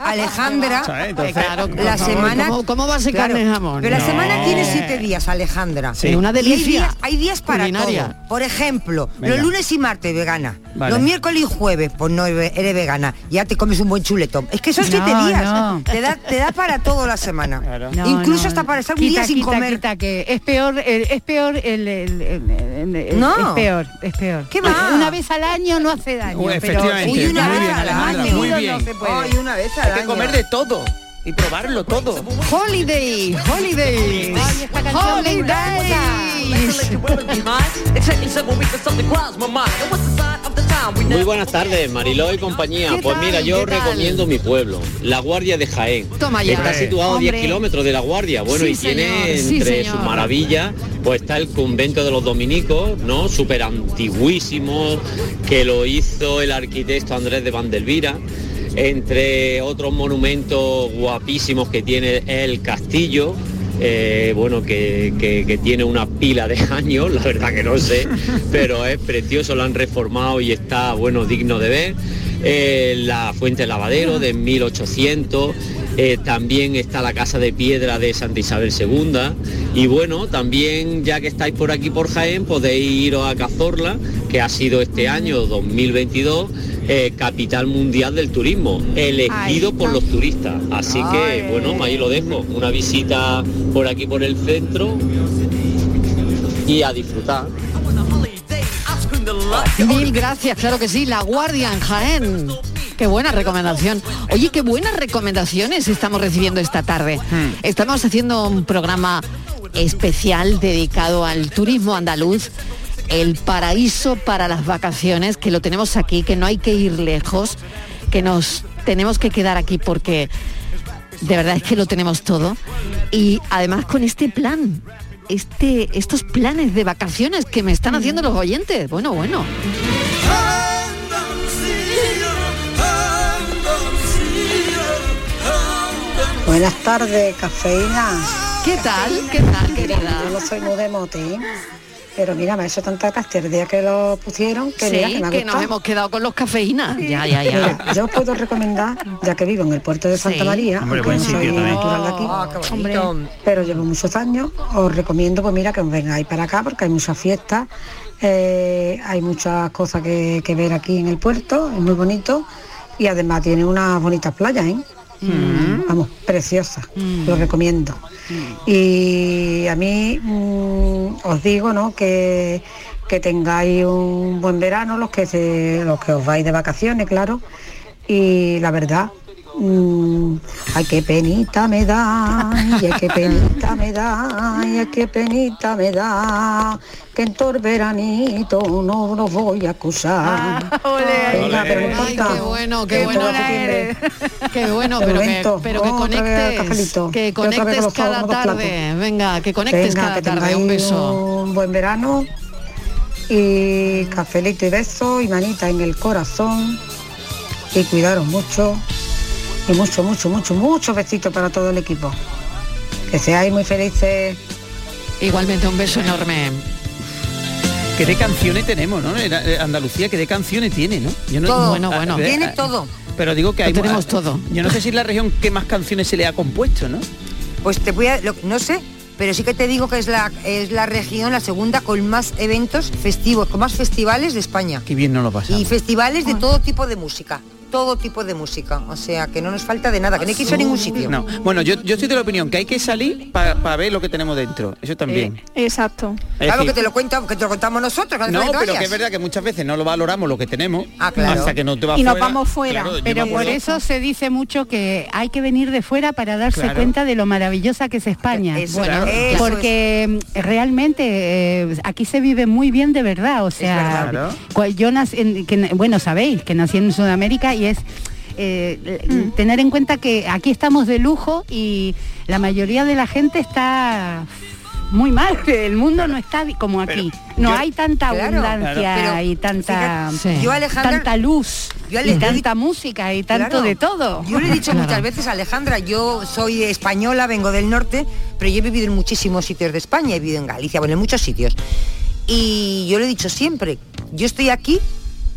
Alejandra. Entonces, Claro, por la favor, semana... ¿cómo- cómo va a ser carne y jamón? Pero la semana tiene siete días, Alejandra. Sí. Una delicia días, hay días para culinaria. todo. Por ejemplo, Venga. los lunes y martes vegana. Vale. Los miércoles y jueves, pues no eres eres vegana. Ya te comes un buen chuletón. Es que son siete No, días. no. Te, da, te da para todo la semana. No, Incluso no, hasta para estar un quita, día sin quita, comer. quita, que es peor, el- es peor el, el- el- el- el- No. es peor, es peor. ¿Qué va? Una vez al año no hace daño. Uy, pero- efectivamente, Uy, una muy vez bien, al año. muy bien. se puede. Ay, una vez al Hay que comer de todo y probarlo todo. Holiday, holidays, Ay, Muy buenas tardes, Mariló y compañía. ¿Qué Pues mira, yo recomiendo mi pueblo, La Guardia de Jaén. Toma ya. Está situado a 10 Hombre. kilómetros de La Guardia. Bueno, Sí, y tiene señor, entre sus maravillas, pues está el convento de los dominicos, ¿no? Súper antiguísimo, que lo hizo el arquitecto Andrés de Vandelvira. Entre otros monumentos guapísimos que tiene el castillo, eh, bueno, que, tiene una pila de [LAUGHS] años, la verdad que no sé, pero es precioso, lo han reformado y está, bueno, digno de ver. Eh, la fuente lavadero de 1800, eh, también está la casa de piedra de Santa Isabel II y bueno, también ya que estáis por aquí por Jaén podéis iros a Cazorla, que ha sido este año 2022 eh, capital mundial del turismo, elegido por los turistas. Así que bueno, ahí lo dejo, una visita por aquí por el centro y a disfrutar. Mil gracias, claro que sí, La Guardia en Jaén. Qué buena recomendación. Oye, qué buenas recomendaciones estamos recibiendo esta tarde. Estamos haciendo un programa especial dedicado al turismo andaluz, el paraíso para las vacaciones, que lo tenemos aquí, que no hay que ir lejos, que nos tenemos que quedar aquí porque de verdad es que lo tenemos todo. Y además con este plan, este, estos planes de vacaciones que me están haciendo los oyentes. Bueno, bueno. Buenas tardes, cafeína. ¿Qué tal? ¿Qué tal, querida? Yo no soy muy de mote, ¿eh? Pero mira, me ha hecho tanta gracia el día que lo pusieron que mira, Sí, que me ha que nos hemos quedado con los cafeínas. Ya, ya, ya. Mira, yo os puedo recomendar, ya que vivo en el puerto de Santa Sí. María, Hombre, aunque buen no soy sitio natural de aquí, Ah, pero llevo muchos años, os recomiendo pues mira que os vengáis para acá porque hay muchas fiestas, eh, hay muchas cosas que, que ver aquí en el puerto, es muy bonito y además tiene unas bonitas playas, ¿eh? Vamos, preciosas, lo recomiendo. Y a mí mm, os digo, ¿no? Que, que tengáis un buen verano, los que se, los que os vais de vacaciones, claro. Y la verdad, mm, ay qué penita me da, ay qué penita me da, ay qué penita me da, que en todo el veranito no los voy a acusar. Venga, pero Ay, importa. qué bueno, qué bueno. septiembre. [LAUGHS] Qué bueno, pero que, pero que conectes, que y conectes cada tarde. Venga, que conectes Venga, cada que tarde. Un beso. un buen verano y cafelito y beso y manita en el corazón y cuidaros mucho y mucho, mucho, mucho, muchos besitos para todo el equipo. Que seáis muy felices. Igualmente un beso enorme. ¿Qué de canciones tenemos, no? Eh, Andalucía, ¿qué de canciones tiene, no? Yo no Todo. Bueno, bueno. eh, Tiene todo. Pero digo que Lo hay tenemos todo. Yo no sé si es la región que más canciones se le ha compuesto, ¿no? Pues te voy a, lo- no sé, pero sí que te digo que es la, es la región, la segunda con más eventos festivos, con más festivales de España. Qué bien no lo pasamos. Y festivales de todo tipo de música. Todo tipo de música. O sea, que no nos falta de nada, que no hay que irse a ningún sitio. No. Bueno, yo, yo estoy de la opinión que hay que salir para ver lo que tenemos dentro. Eso también. Exacto. Es Claro decir- que te lo cuento, que te lo contamos nosotros. No, pero vayas. que es verdad que muchas veces no lo valoramos lo que tenemos claro. hasta que no te vas Y nos fuera. vamos fuera. Claro, Pero por eso se dice mucho que hay que venir de fuera para darse Claro. cuenta de lo maravillosa que es España. Eso, Bueno, eso porque mm, realmente eh, aquí se vive muy bien de verdad. O sea, verdad. yo nací, en- que- bueno, sabéis que nací en Sudamérica y es eh, Mm. tener en cuenta que aquí estamos de lujo y la mayoría de la gente está muy mal. El mundo no está como aquí. no yo- hay tanta Claro. abundancia Claro. Pero y tanta, fíjate, yo, Alejandra- tanta luz yo, y tanta música y tanto Claro. de todo. Yo le he dicho [LAUGHS] muchas veces a Alejandra, yo soy española, vengo del norte, pero yo he vivido en muchísimos sitios de España, he vivido en Galicia, bueno, en muchos sitios. Y yo le he dicho siempre, yo estoy aquí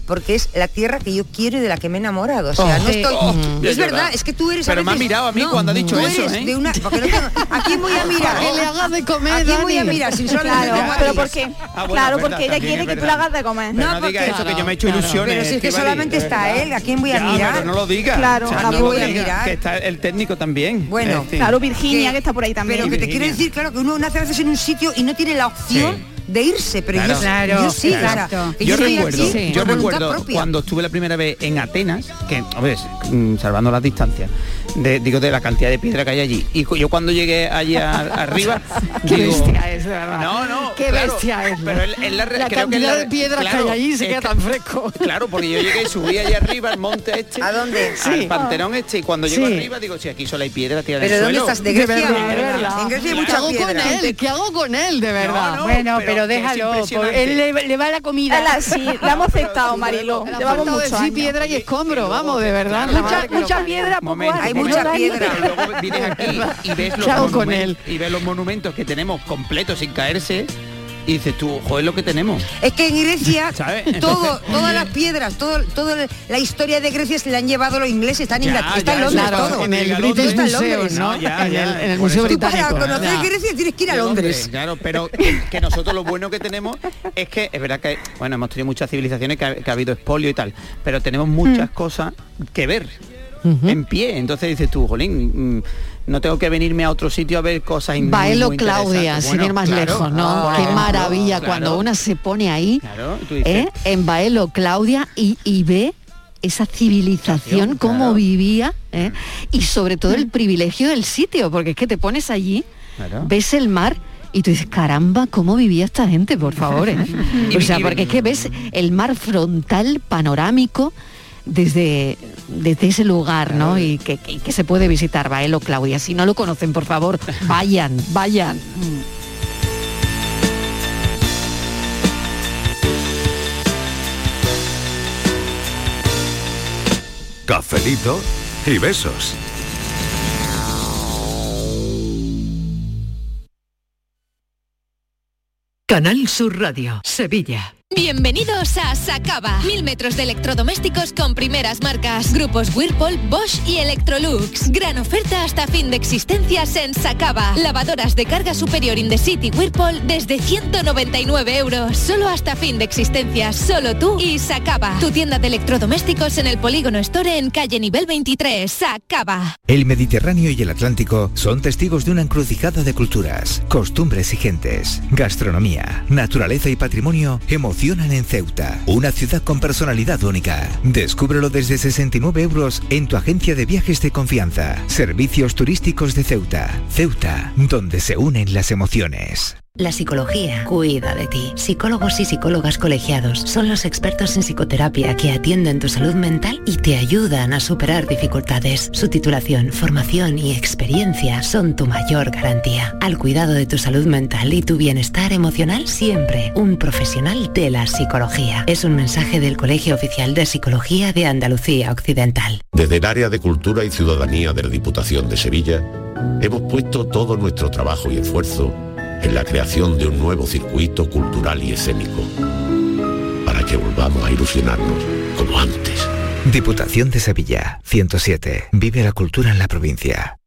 porque es la tierra que yo quiero y de la que me he enamorado. O sea, Oh. no estoy. Oh, es verdad, es que tú eres. a Pero me ha mirado a mí no, cuando ha dicho tú eso, ¿eh? de una- porque no tengo- ¿A quién voy a mirar? [LAUGHS] Que le hagas de comer, ¿A quién voy a mirar? Si solamente Claro, pero porque, Ah, bueno, claro, porque ella quiere que tú le hagas de comer. Pero no, porque- digas eso, que yo me he hecho ilusiones. Pero si es que solamente está él, ¿a quién voy a Ya, mirar? pero no lo digas. Claro, O sea, ¿a no voy a mirar? Que está el técnico también. Bueno, Claro, Virginia, que, está por ahí también. Pero que te quiero decir, claro, que uno nace a veces en un sitio y no tiene la opción de irse, pero Claro. yo, Claro, yo sí, exacto. yo estoy recuerdo, aquí yo recuerdo propia. cuando estuve la primera vez en Atenas, que, a ver, mm, salvando las distancias, de, digo de la cantidad de piedra que hay allí. Y yo cuando llegué allí a- arriba, [LAUGHS] Qué digo, bestia es, verdad. No, no, Qué claro, bestia es. Pero es- es la, La creo que cantidad la- de piedras que claro, hay allí se queda que- tan fresco. Claro, porque yo llegué y subí allá arriba al monte este. ¿A dónde? Al Sí. panterón este y cuando llego Sí. arriba digo, si aquí solo hay piedra tirada en ¿Pero el dónde suelo. estás? ¿De De Grecia? verdad, de verdad. En Grecia hay ¿Qué mucha hago con piedra. él? ¿Qué hago con él, de verdad? no, bueno, pero pero, que déjalo, por- él le, le va la comida. La, sí, la hemos aceptado, ha Llevamos decir años. piedra y escombro, vamos, de verdad. la Mucha, que piedra, poco Hay mucha piedra. Pero luego vienes aquí y ves los ¿Qué hago con él? y ves los monumentos que tenemos completos sin caerse y dices tú, joder lo que tenemos. Es que en Grecia [LAUGHS] todo, todas las piedras, todo, toda la historia de Grecia se la han llevado los ingleses, están en, Ya, está en Londres Claro, todo. en el British Museum, Londres. ¿no? Ya, En el, en el Museo eso. Tú para Británico. conocer. Grecia tienes que ir a De Londres. Claro, pero que, nosotros lo bueno que tenemos es que es verdad que, bueno, hemos tenido muchas civilizaciones que ha, que ha habido expolio y tal, pero tenemos muchas cosas que ver en pie. Entonces dices tú, jolín, mm, no tengo que venirme a otro sitio a ver cosas Baelo muy Claudia, sin Bueno, ir más claro, lejos, ¿no? ah, Qué maravilla claro. cuando una se pone ahí, Claro, y tú dices, ¿eh? en Baelo Claudia y, y ve esa civilización, cómo vivía, ¿eh? y sobre todo el privilegio del sitio, porque es que te pones allí, ves el mar y tú dices, caramba, ¿cómo vivía esta gente, por favor? eh?". [LAUGHS] O sea, porque es que ves el mar frontal, panorámico, desde, desde ese lugar, ¿no? Y que, que- que se puede visitar, Baelo Claudia. Si no lo conocen, por favor, [LAUGHS] vayan, vayan. Cafelito y besos. Canal Sur Radio, Sevilla. Bienvenidos a Sacaba. Mil metros de electrodomésticos con primeras marcas. Grupos Whirlpool, Bosch y Electrolux. Gran oferta hasta fin de existencias en Sacaba. Lavadoras de carga superior in the city Whirlpool desde 199 euros. Solo hasta fin de existencias. Solo tú y Sacaba. Tu tienda de electrodomésticos en el Polígono Store en calle nivel 23. Sacaba. El Mediterráneo y el Atlántico son testigos de una encrucijada de culturas, costumbres y gentes, gastronomía, naturaleza y patrimonio emocionan en Ceuta, una ciudad con personalidad única. Descúbrelo desde 69 euros en tu agencia de viajes de confianza. Servicios turísticos de Ceuta. Ceuta, donde se unen las emociones. La psicología cuida de ti. Psicólogos y psicólogas colegiados son los expertos en psicoterapia que atienden tu salud mental y te ayudan a superar dificultades. Su titulación, formación y experiencia son tu mayor garantía. Al cuidado de tu salud mental y tu bienestar emocional, siempre un profesional de la psicología. Es un mensaje del Colegio Oficial de Psicología de Andalucía Occidental. Desde el área de Cultura y Ciudadanía de la Diputación de Sevilla, hemos puesto todo nuestro trabajo y esfuerzo en la creación de un nuevo circuito cultural y escénico, para que volvamos a ilusionarnos como antes. Diputación de Sevilla, 107. Vive la cultura en la provincia.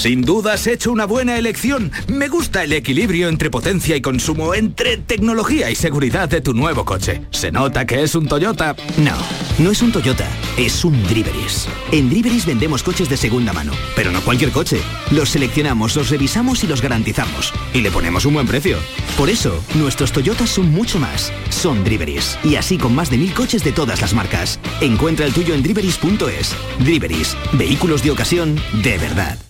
Sin duda has hecho una buena elección. Me gusta el equilibrio entre potencia y consumo, entre tecnología y seguridad de tu nuevo coche. ¿Se nota que es un Toyota? No, no es un Toyota, es un Driveris. En Driveris vendemos coches de segunda mano, pero no cualquier coche. Los seleccionamos, los revisamos y los garantizamos. Y le ponemos un buen precio. Por eso, nuestros Toyotas son mucho más. Son Driveris. Y así con más de mil coches de todas las marcas. Encuentra el tuyo en driveris.es. Driveris. Vehículos de ocasión de verdad.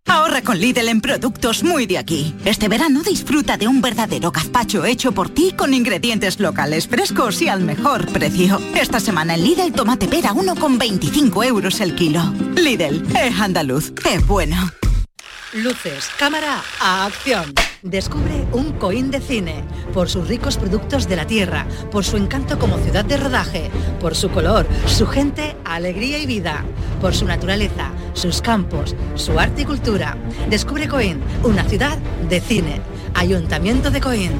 Ahorra con Lidl en productos muy de aquí. Este verano disfruta de un verdadero gazpacho hecho por ti con ingredientes locales frescos y al mejor precio. Esta semana en Lidl tomate pera 1,25 euros el kilo. Lidl, es andaluz, es bueno. Luces, cámara, acción. Descubre un Coín de cine, por sus ricos productos de la tierra, por su encanto como ciudad de rodaje, por su color, su gente, alegría y vida, por su naturaleza, sus campos, su arte y cultura. Descubre Coín, una ciudad de cine. Ayuntamiento de Coín.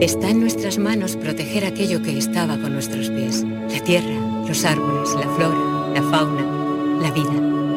Está en nuestras manos proteger aquello que estaba con nuestros pies. La tierra, los árboles, la flora, la fauna, la vida.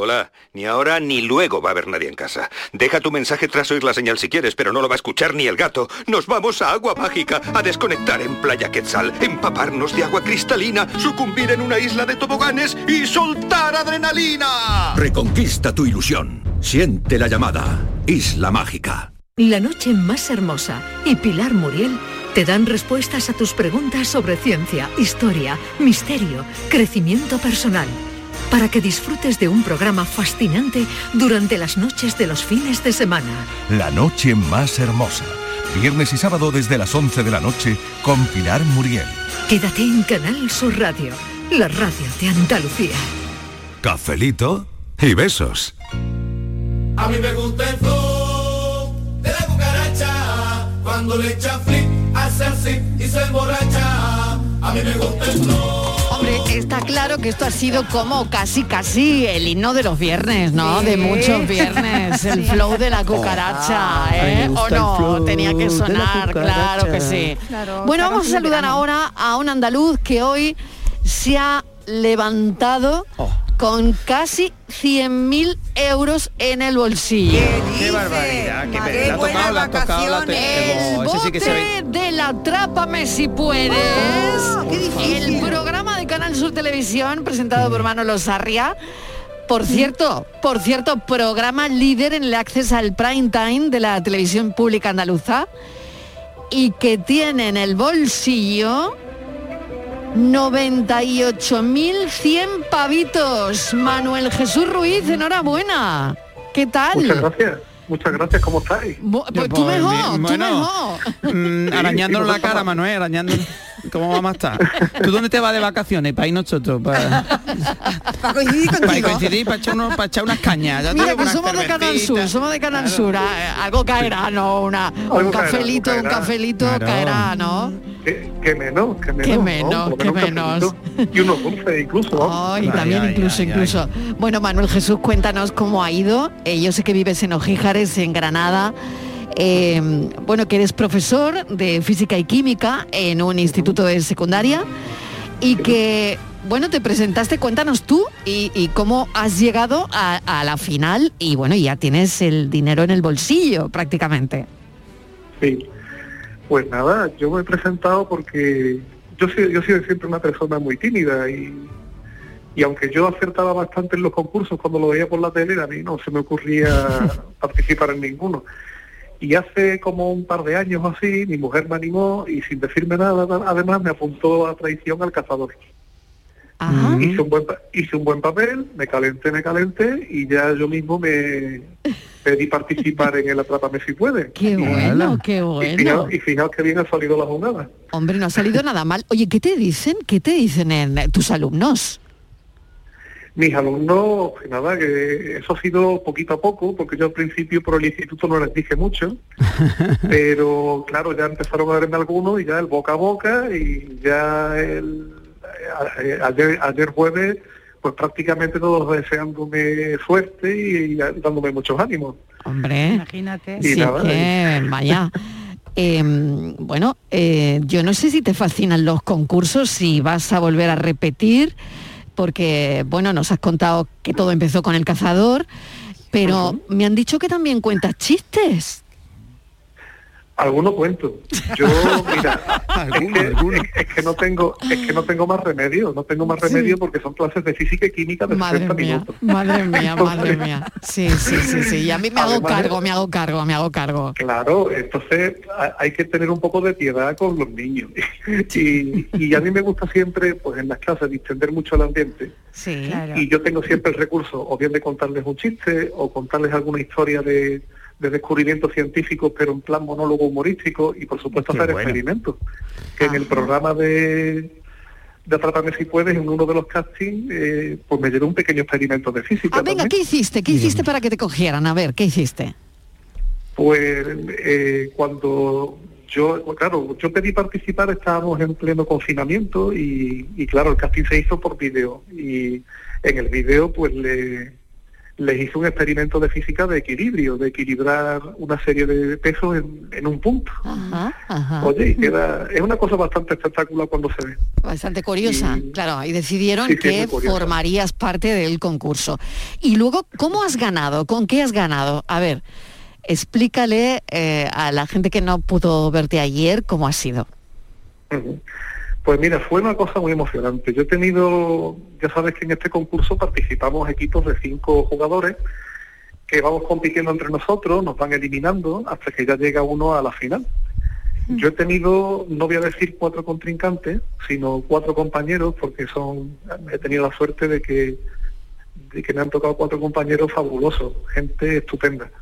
Hola, ni ahora ni luego va a haber nadie en casa. Deja tu mensaje tras oír la señal si quieres, pero no lo va a escuchar ni el gato. Nos vamos a Agua Mágica, a desconectar en Playa Quetzal, empaparnos de agua cristalina, sucumbir en una isla de toboganes y soltar adrenalina. Reconquista tu ilusión. Siente la llamada. Isla Mágica. La noche más hermosa y Pilar Muriel te dan respuestas a tus preguntas sobre ciencia, historia, misterio, crecimiento personal para que disfrutes de un programa fascinante durante las noches de los fines de semana. La noche más hermosa. Viernes y sábado desde las 11 de la noche con Pilar Muriel. Quédate en Canal Sur Radio, la radio de Andalucía. Cafelito y besos. A mí me gusta el flow de la cucaracha. Cuando le echa flip, hace así y se emborracha. A mí me gusta el flow. Hombre, está claro que esto ha sido como casi casi el himno de los viernes, ¿no? Sí. De muchos viernes, el flow de la cucaracha, Oh, ¿eh? ¿O no? Tenía que sonar, claro que sí. Claro, bueno, vamos a saludar verano. ahora a un andaluz que hoy se ha levantado Oh. Con casi 100.000 euros en el bolsillo. Qué barbaridad, qué pe- la ha tocado, la tocado, la. El Ese sí que se ve. bote de la Atrápame si puedes. el programa de Canal Sur Televisión presentado por Manolo Sarria. Por cierto, por cierto, programa líder en el acceso al prime time de la televisión pública andaluza y que tiene en el bolsillo 98.100 pavitos. Manuel Jesús Ruiz, enhorabuena. ¿Qué tal? Muchas gracias, muchas gracias, ¿cómo estáis? Pues tú mejor, tú Bueno, mejor. mm, arañándonos Sí, la cara, Manuel, arañándonos. [LAUGHS] ¿Cómo vamos a estar? ¿Tú dónde te vas de vacaciones? Para ir nosotros, para, Para coincidir para contigo. coincidir, para echar, unos- para echar unas cañas. Ya Mira que somos de Canal Sur, somos de Canal Sur. ah, Algo caerá, ¿no? Una, un caerá, cafelito, un cafelito Claro. caerá, ¿no? Que, que menos, que menos. Qué ¿no? menos, Y unos dulces incluso. ¿no? Ay, Ay, también ay, incluso, ay, incluso. Bueno, Manuel Jesús, cuéntanos cómo ha ido. Eh, yo sé que vives en Ojíjares, en Granada. Eh, bueno, que eres profesor de física y química en un instituto de secundaria y que, bueno, te presentaste, cuéntanos tú y, y cómo has llegado a, a la final y bueno, ya tienes el dinero en el bolsillo prácticamente. Sí. Pues nada, yo me he presentado porque yo soy, yo he sido siempre una persona muy tímida y, y aunque yo acertaba bastante en los concursos cuando lo veía por la tele, a mí no se me ocurría [LAUGHS] participar en ninguno. Y hace como un par de años o así, mi mujer me animó y sin decirme nada, además me apuntó a traición al cazador. hice, un buen, pa- hice un buen papel, me calenté, me calenté y ya yo mismo me pedí participar en el Atrápame si puede. Qué Y- bueno, qué Y bueno. fijaos, y fijaos que bien ha salido la jugada. Hombre, no ha salido nada mal. Oye, ¿qué te dicen? ¿Qué te dicen en tus alumnos? Mis alumnos, pues nada, que eso ha sido poquito a poco, porque yo al principio por el instituto no les dije mucho, [LAUGHS] pero claro, ya empezaron a verme algunos y ya el boca a boca y ya el, a- a- ayer, ayer jueves, pues prácticamente todos deseándome suerte y, y dándome muchos ánimos. Hombre, imagínate. Y Sí, nada, que vaya. [LAUGHS] Em, bueno, eh, yo no sé si te fascinan los concursos, si vas a volver a repetir, porque, bueno, nos has contado que todo empezó con el cazador, pero me han dicho que también cuentas chistes. Algunos cuento. Yo, mira, [LAUGHS] es, que, es- es que no tengo, es que no tengo más remedio, no tengo más remedio porque son clases de física y química de Madre 60 mía, minutos. madre mía, madre mía. Sí, sí, sí, sí. Y a mí me hago Además, cargo, me hago cargo, me hago cargo. Claro, entonces ha- hay que tener un poco de piedad con los niños. [LAUGHS] Y, y a mí me gusta siempre, pues en las clases, distender mucho el ambiente. Sí, Y yo tengo siempre el recurso, o bien de contarles un chiste, o contarles alguna historia de, de descubrimientos científicos, pero en plan monólogo humorístico, y por supuesto Qué hacer bueno. experimentos. Que en el programa de de Atrápame si puedes, en uno de los castings, eh, pues me llevé un pequeño experimento de física. Ah, venga, también. ¿qué hiciste? ¿Qué hiciste para que te cogieran? A ver, ¿qué hiciste? Pues eh, cuando yo, claro, yo pedí participar, estábamos en pleno confinamiento y, y claro, el casting se hizo por vídeo y en el vídeo pues le, les hice un experimento de física de equilibrio, de equilibrar una serie de pesos en, en un punto. Ajá, ajá. Oye, y queda, es una cosa bastante espectacular cuando se ve. Bastante curiosa, Y- claro, y decidieron Sí, que formarías parte del concurso. Y luego, ¿cómo has ganado? ¿Con qué has ganado? A ver, explícale eh, a la gente que no pudo verte ayer cómo ha sido. Pues mira, fue una cosa muy emocionante. Yo he tenido, ya sabes que en este concurso participamos equipos de cinco jugadores que vamos compitiendo entre nosotros, nos van eliminando hasta que ya llega uno a la final. Yo he tenido, no voy a decir cuatro contrincantes, sino cuatro compañeros, porque son, he tenido la suerte de que, de que me han tocado cuatro compañeros fabulosos, gente estupenda.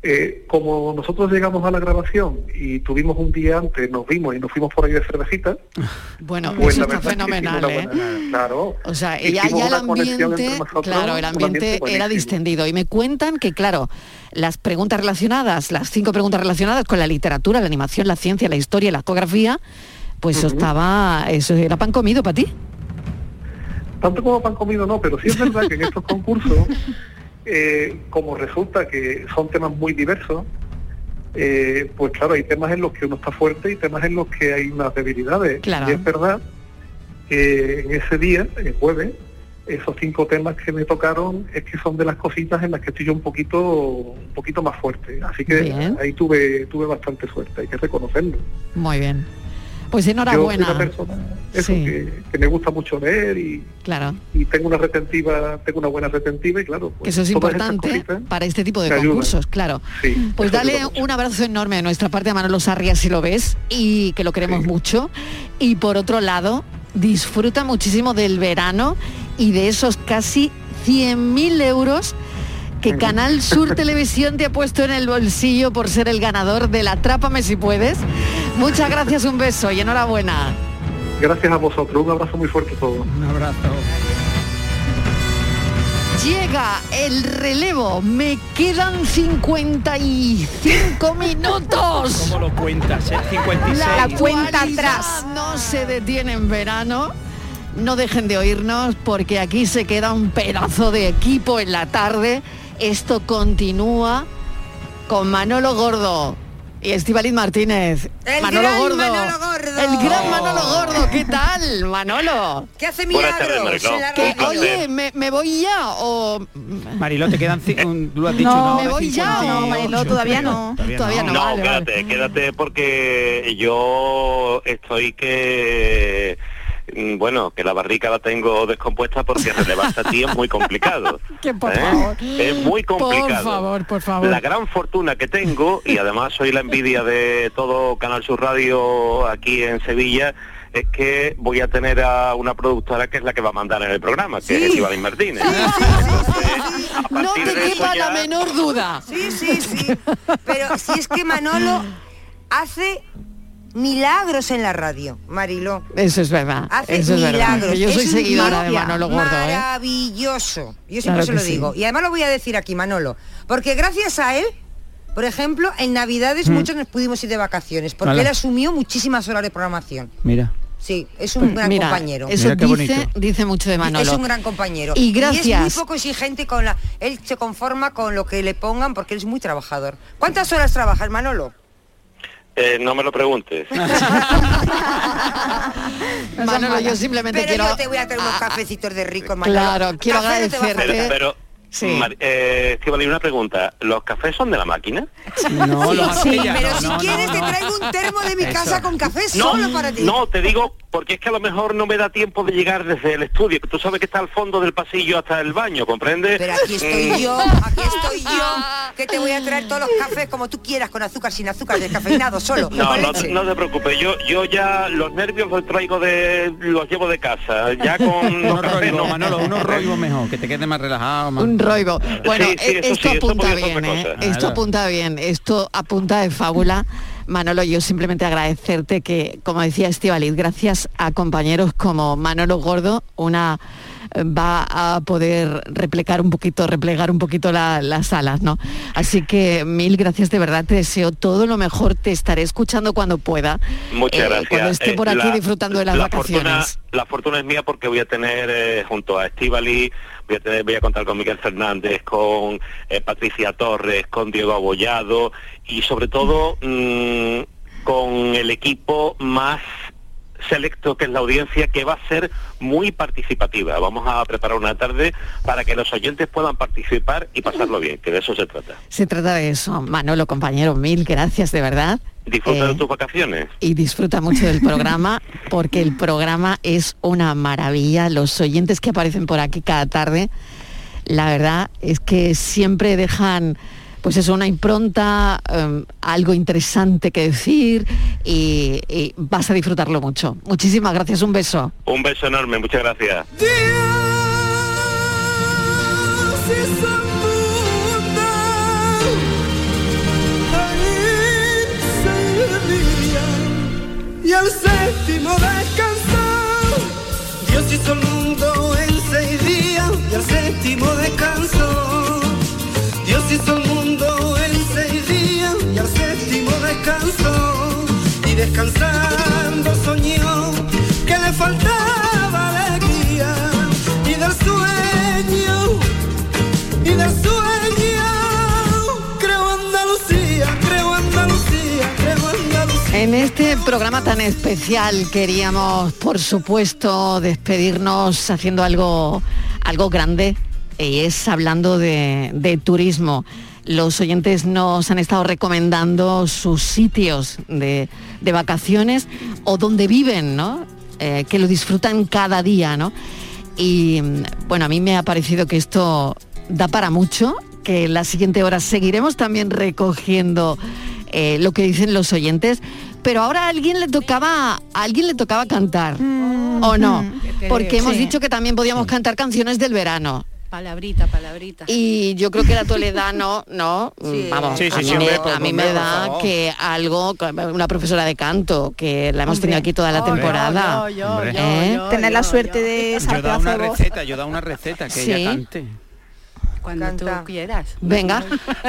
Eh, como nosotros llegamos a la grabación y tuvimos un día antes, nos vimos y nos fuimos por ahí de cervecita, [LAUGHS] Bueno, pues eso está es que fenomenal, ¿eh? buena- Claro. O sea, ya, ya el ambiente, nosotros, claro, el ambiente era distendido. Y me cuentan que, claro, las preguntas relacionadas, las cinco preguntas relacionadas con la literatura, la animación, la ciencia, la historia la geografía, pues eso estaba, eso era pan comido para ti. Tanto como pan comido no, pero sí es verdad que en estos concursos, [LAUGHS] eh, como resulta que son temas muy diversos, eh, pues claro, hay temas en los que uno está fuerte y temas en los que hay unas debilidades. Claro. Y es verdad que en ese día, el jueves, esos cinco temas que me tocaron es que son de las cositas en las que estoy yo un poquito, un poquito más fuerte. Así que Bien. ahí tuve, tuve bastante suerte, hay que reconocerlo. Muy bien. Pues Yo soy una enhorabuena. persona eso, Sí. que, que me gusta mucho leer y, Claro, y tengo una retentiva, tengo una buena retentiva y claro, pues, que eso es importante para este tipo de concursos, claro. Sí, Pues dale un abrazo enorme de nuestra parte a Manolo Sarrias si lo ves y que lo queremos mucho. Y por otro lado, disfruta muchísimo del verano y de esos casi 100.000 euros que Canal Sur Televisión te ha puesto en el bolsillo por ser el ganador del Atrápame si puedes. Muchas gracias, un beso y enhorabuena. Gracias a vosotros, un abrazo muy fuerte a todos. Un abrazo. Llega el relevo, me quedan 55 minutos. ¿Cómo lo cuentas? eh? 56. La cuenta atrás no se detiene en verano. No dejen de oírnos porque aquí se queda un pedazo de equipo en la tarde. Esto continúa con Manolo Gordo y Estivaliz Martínez. El Manolo gran Gordo. Manolo Gordo. El gran Manolo Gordo. ¿Qué tal, Manolo? ¿Qué hace tardes, milagros placer. oye, ¿me, me voy ya o Mariló, te quedan lo has dicho, No, me voy ya, 58, no, Mariló, todavía no. Todavía no. No, vale, vale. quédate, quédate porque yo estoy que bueno, que la barrica la tengo descompuesta porque relevarte a ti es muy complicado. [LAUGHS] Que por ¿eh? favor. Es muy complicado. Por favor, por favor. La gran fortuna que tengo, y además soy la envidia de todo Canal Sur Radio aquí en Sevilla, es que voy a tener a una productora que es la que va a mandar en el programa, que es Estíbaliz Martínez. No te quepa ya- la menor duda. Sí, sí, sí. Pero si es que Manolo hace milagros en la radio, Mariló. Eso es verdad. Hace eso es verdad. milagros. Yo soy Es seguidora de. Manolo Gordo, ¿eh? Maravilloso. Yo siempre Claro se lo sí. digo. Y además lo voy a decir aquí, Manolo. Porque gracias a él, por ejemplo, en Navidades Mm. muchos nos pudimos ir de vacaciones. Porque él asumió muchísimas horas de programación. Mira. Sí, es un gran Mira, compañero. Eso dice, dice mucho de Manolo. Es un gran compañero. Y es gracias. muy poco exigente con la. Él se conforma con lo que le pongan porque él es muy trabajador. ¿Cuántas horas trabajas, Manolo? Eh, no me lo preguntes. [LAUGHS] [LAUGHS] Manolo, yo simplemente Pero quiero... yo te voy a traer unos cafecitos de rico, Manolo. Claro, quiero Café no agradecerte. faltar. Pero, Sí. Mar- eh, una pregunta. ¿Los cafés son de la máquina? No, los hace ella, Pero no, si no, quieres no, te no. traigo un termo de mi Eso. casa con café No, solo para ti. No, te digo porque es que a lo mejor no me da tiempo de llegar desde el estudio. que Tú sabes que está al fondo del pasillo hasta el baño, ¿comprendes? Pero aquí estoy Mm, yo, aquí [LAUGHS] estoy yo, que te voy a traer todos los cafés como tú quieras, con azúcar, sin azúcar, descafeinado, solo. No, con no, leche. no te preocupes, yo yo ya los nervios los traigo de los llevo de casa, ya con [LAUGHS] Unos los cafés no. Manolo, unos roibos mejor, que te quede más relajado. Más... Un roibo. Bueno, Sí, sí, eh, eso esto sí, apunta bien, ¿eh? Esto apunta bien, esto apunta de fábula. Manolo, yo simplemente agradecerte que, como decía Estivaliz, gracias a compañeros como Manolo Gordo, una eh, va a poder replegar un poquito, replegar un poquito la- las alas, ¿no? Así que mil gracias de verdad, te deseo todo lo mejor, te estaré escuchando cuando pueda. Muchas eh, gracias. Cuando esté Eh, por aquí la- disfrutando de las la vacaciones. Fortuna, la fortuna es mía porque voy a tener eh, junto a Estivali, voy a, contar con Miguel Fernández, con eh, Patricia Torres, con Diego Abollado y sobre todo mm, con el equipo más selecto que es la audiencia que va a ser muy participativa. Vamos a preparar una tarde para que los oyentes puedan participar y pasarlo bien, que de eso se trata. Se trata de eso. Manolo, compañero, mil gracias de verdad. Disfruta Eh, de tus vacaciones. y disfruta mucho del programa [LAUGHS] porque el programa es una maravilla. Los oyentes que aparecen por aquí cada tarde, la verdad es que siempre dejan pues eso, una impronta, eh, algo interesante que decir y, y vas a disfrutarlo mucho. Muchísimas gracias, un beso. Un beso enorme, muchas gracias. Y al séptimo descansó. Dios hizo el mundo en seis días y al séptimo descansó. Descansando soñó que le faltaba alegría y del sueño y del sueño creo Andalucía, creo Andalucía, creo Andalucía. En este programa tan especial queríamos, por supuesto, despedirnos haciendo algo, algo grande y es hablando de, de turismo. Los oyentes nos han estado recomendando sus sitios de, de vacaciones o donde viven, ¿no? Eh, que lo disfrutan cada día, ¿no? Y mm, bueno, a mí me ha parecido que esto da para mucho, que en la siguiente hora seguiremos también recogiendo eh, lo que dicen los oyentes, pero ahora a alguien le tocaba, a alguien le tocaba cantar, ¿o no? Porque hemos Sí. dicho que también podíamos cantar canciones del verano. Palabrita, palabrita. Y yo creo que era toledano, ¿no? Sí. Vamos, Sí, sí, a, mí sí, me, a mí me da que algo, una profesora de canto, que la hemos Hombre. tenido aquí toda la temporada. Yo, yo, Hombre. yo, ¿Eh? yo, Tener la suerte de esa Yo da una receta, yo da una receta que Sí. ella cante. Cuando tú quieras. Venga,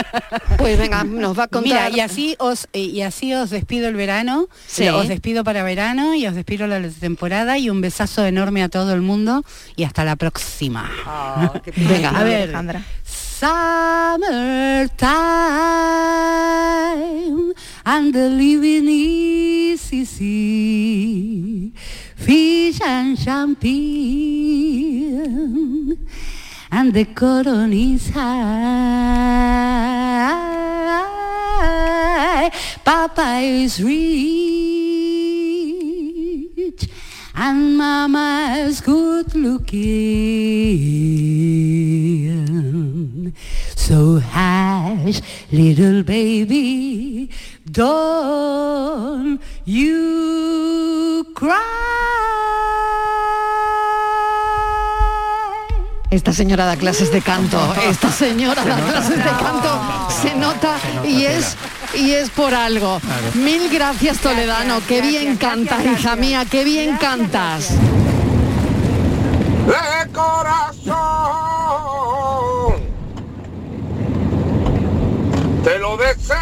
[LAUGHS] pues venga, nos va a contar. Mira, y así os y así os despido el verano, Sí. os despido para verano y os despido la temporada y un besazo enorme a todo el mundo y hasta la próxima. [LAUGHS] Venga. a ver, Alejandra. Summertime and the living is easy, fish and champagne and the cotton is high. Papa is rich and mama's good looking. So hush, little baby, don't you Esta señora da clases de canto, [LAUGHS] esta señora da clases de canto, se nota y es y es por algo. Mil gracias Toledano, qué bien cantas, hija mía, qué bien cantas. de corazón. Te lo deseo,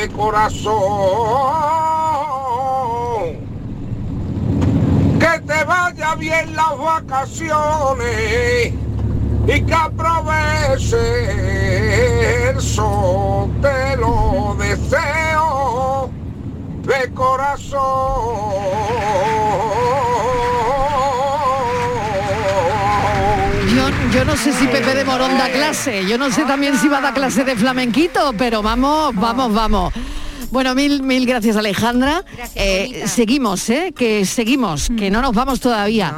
de corazón. Que te vaya bien las vacaciones y que aproveche el sol, te lo deseo de corazón. Yo, no sé si Pepe de Morón da clase, yo no sé también si va a dar clase de flamenquito, pero vamos, vamos, vamos. Bueno, mil, mil gracias Alejandra. Eh, seguimos, ¿eh? Que seguimos, que no nos vamos todavía.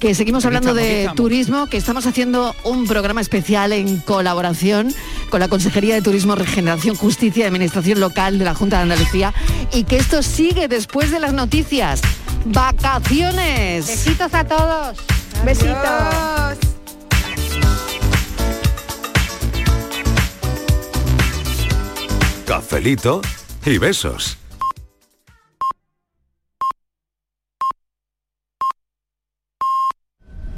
Que seguimos hablando estamos, de estamos. turismo, que estamos haciendo un programa especial en colaboración con la Consejería de Turismo, Regeneración, Justicia y Administración Local de la Junta de Andalucía y que esto sigue después de las noticias. Vacaciones. Besitos a todos. Besitos. Cafelito y besos.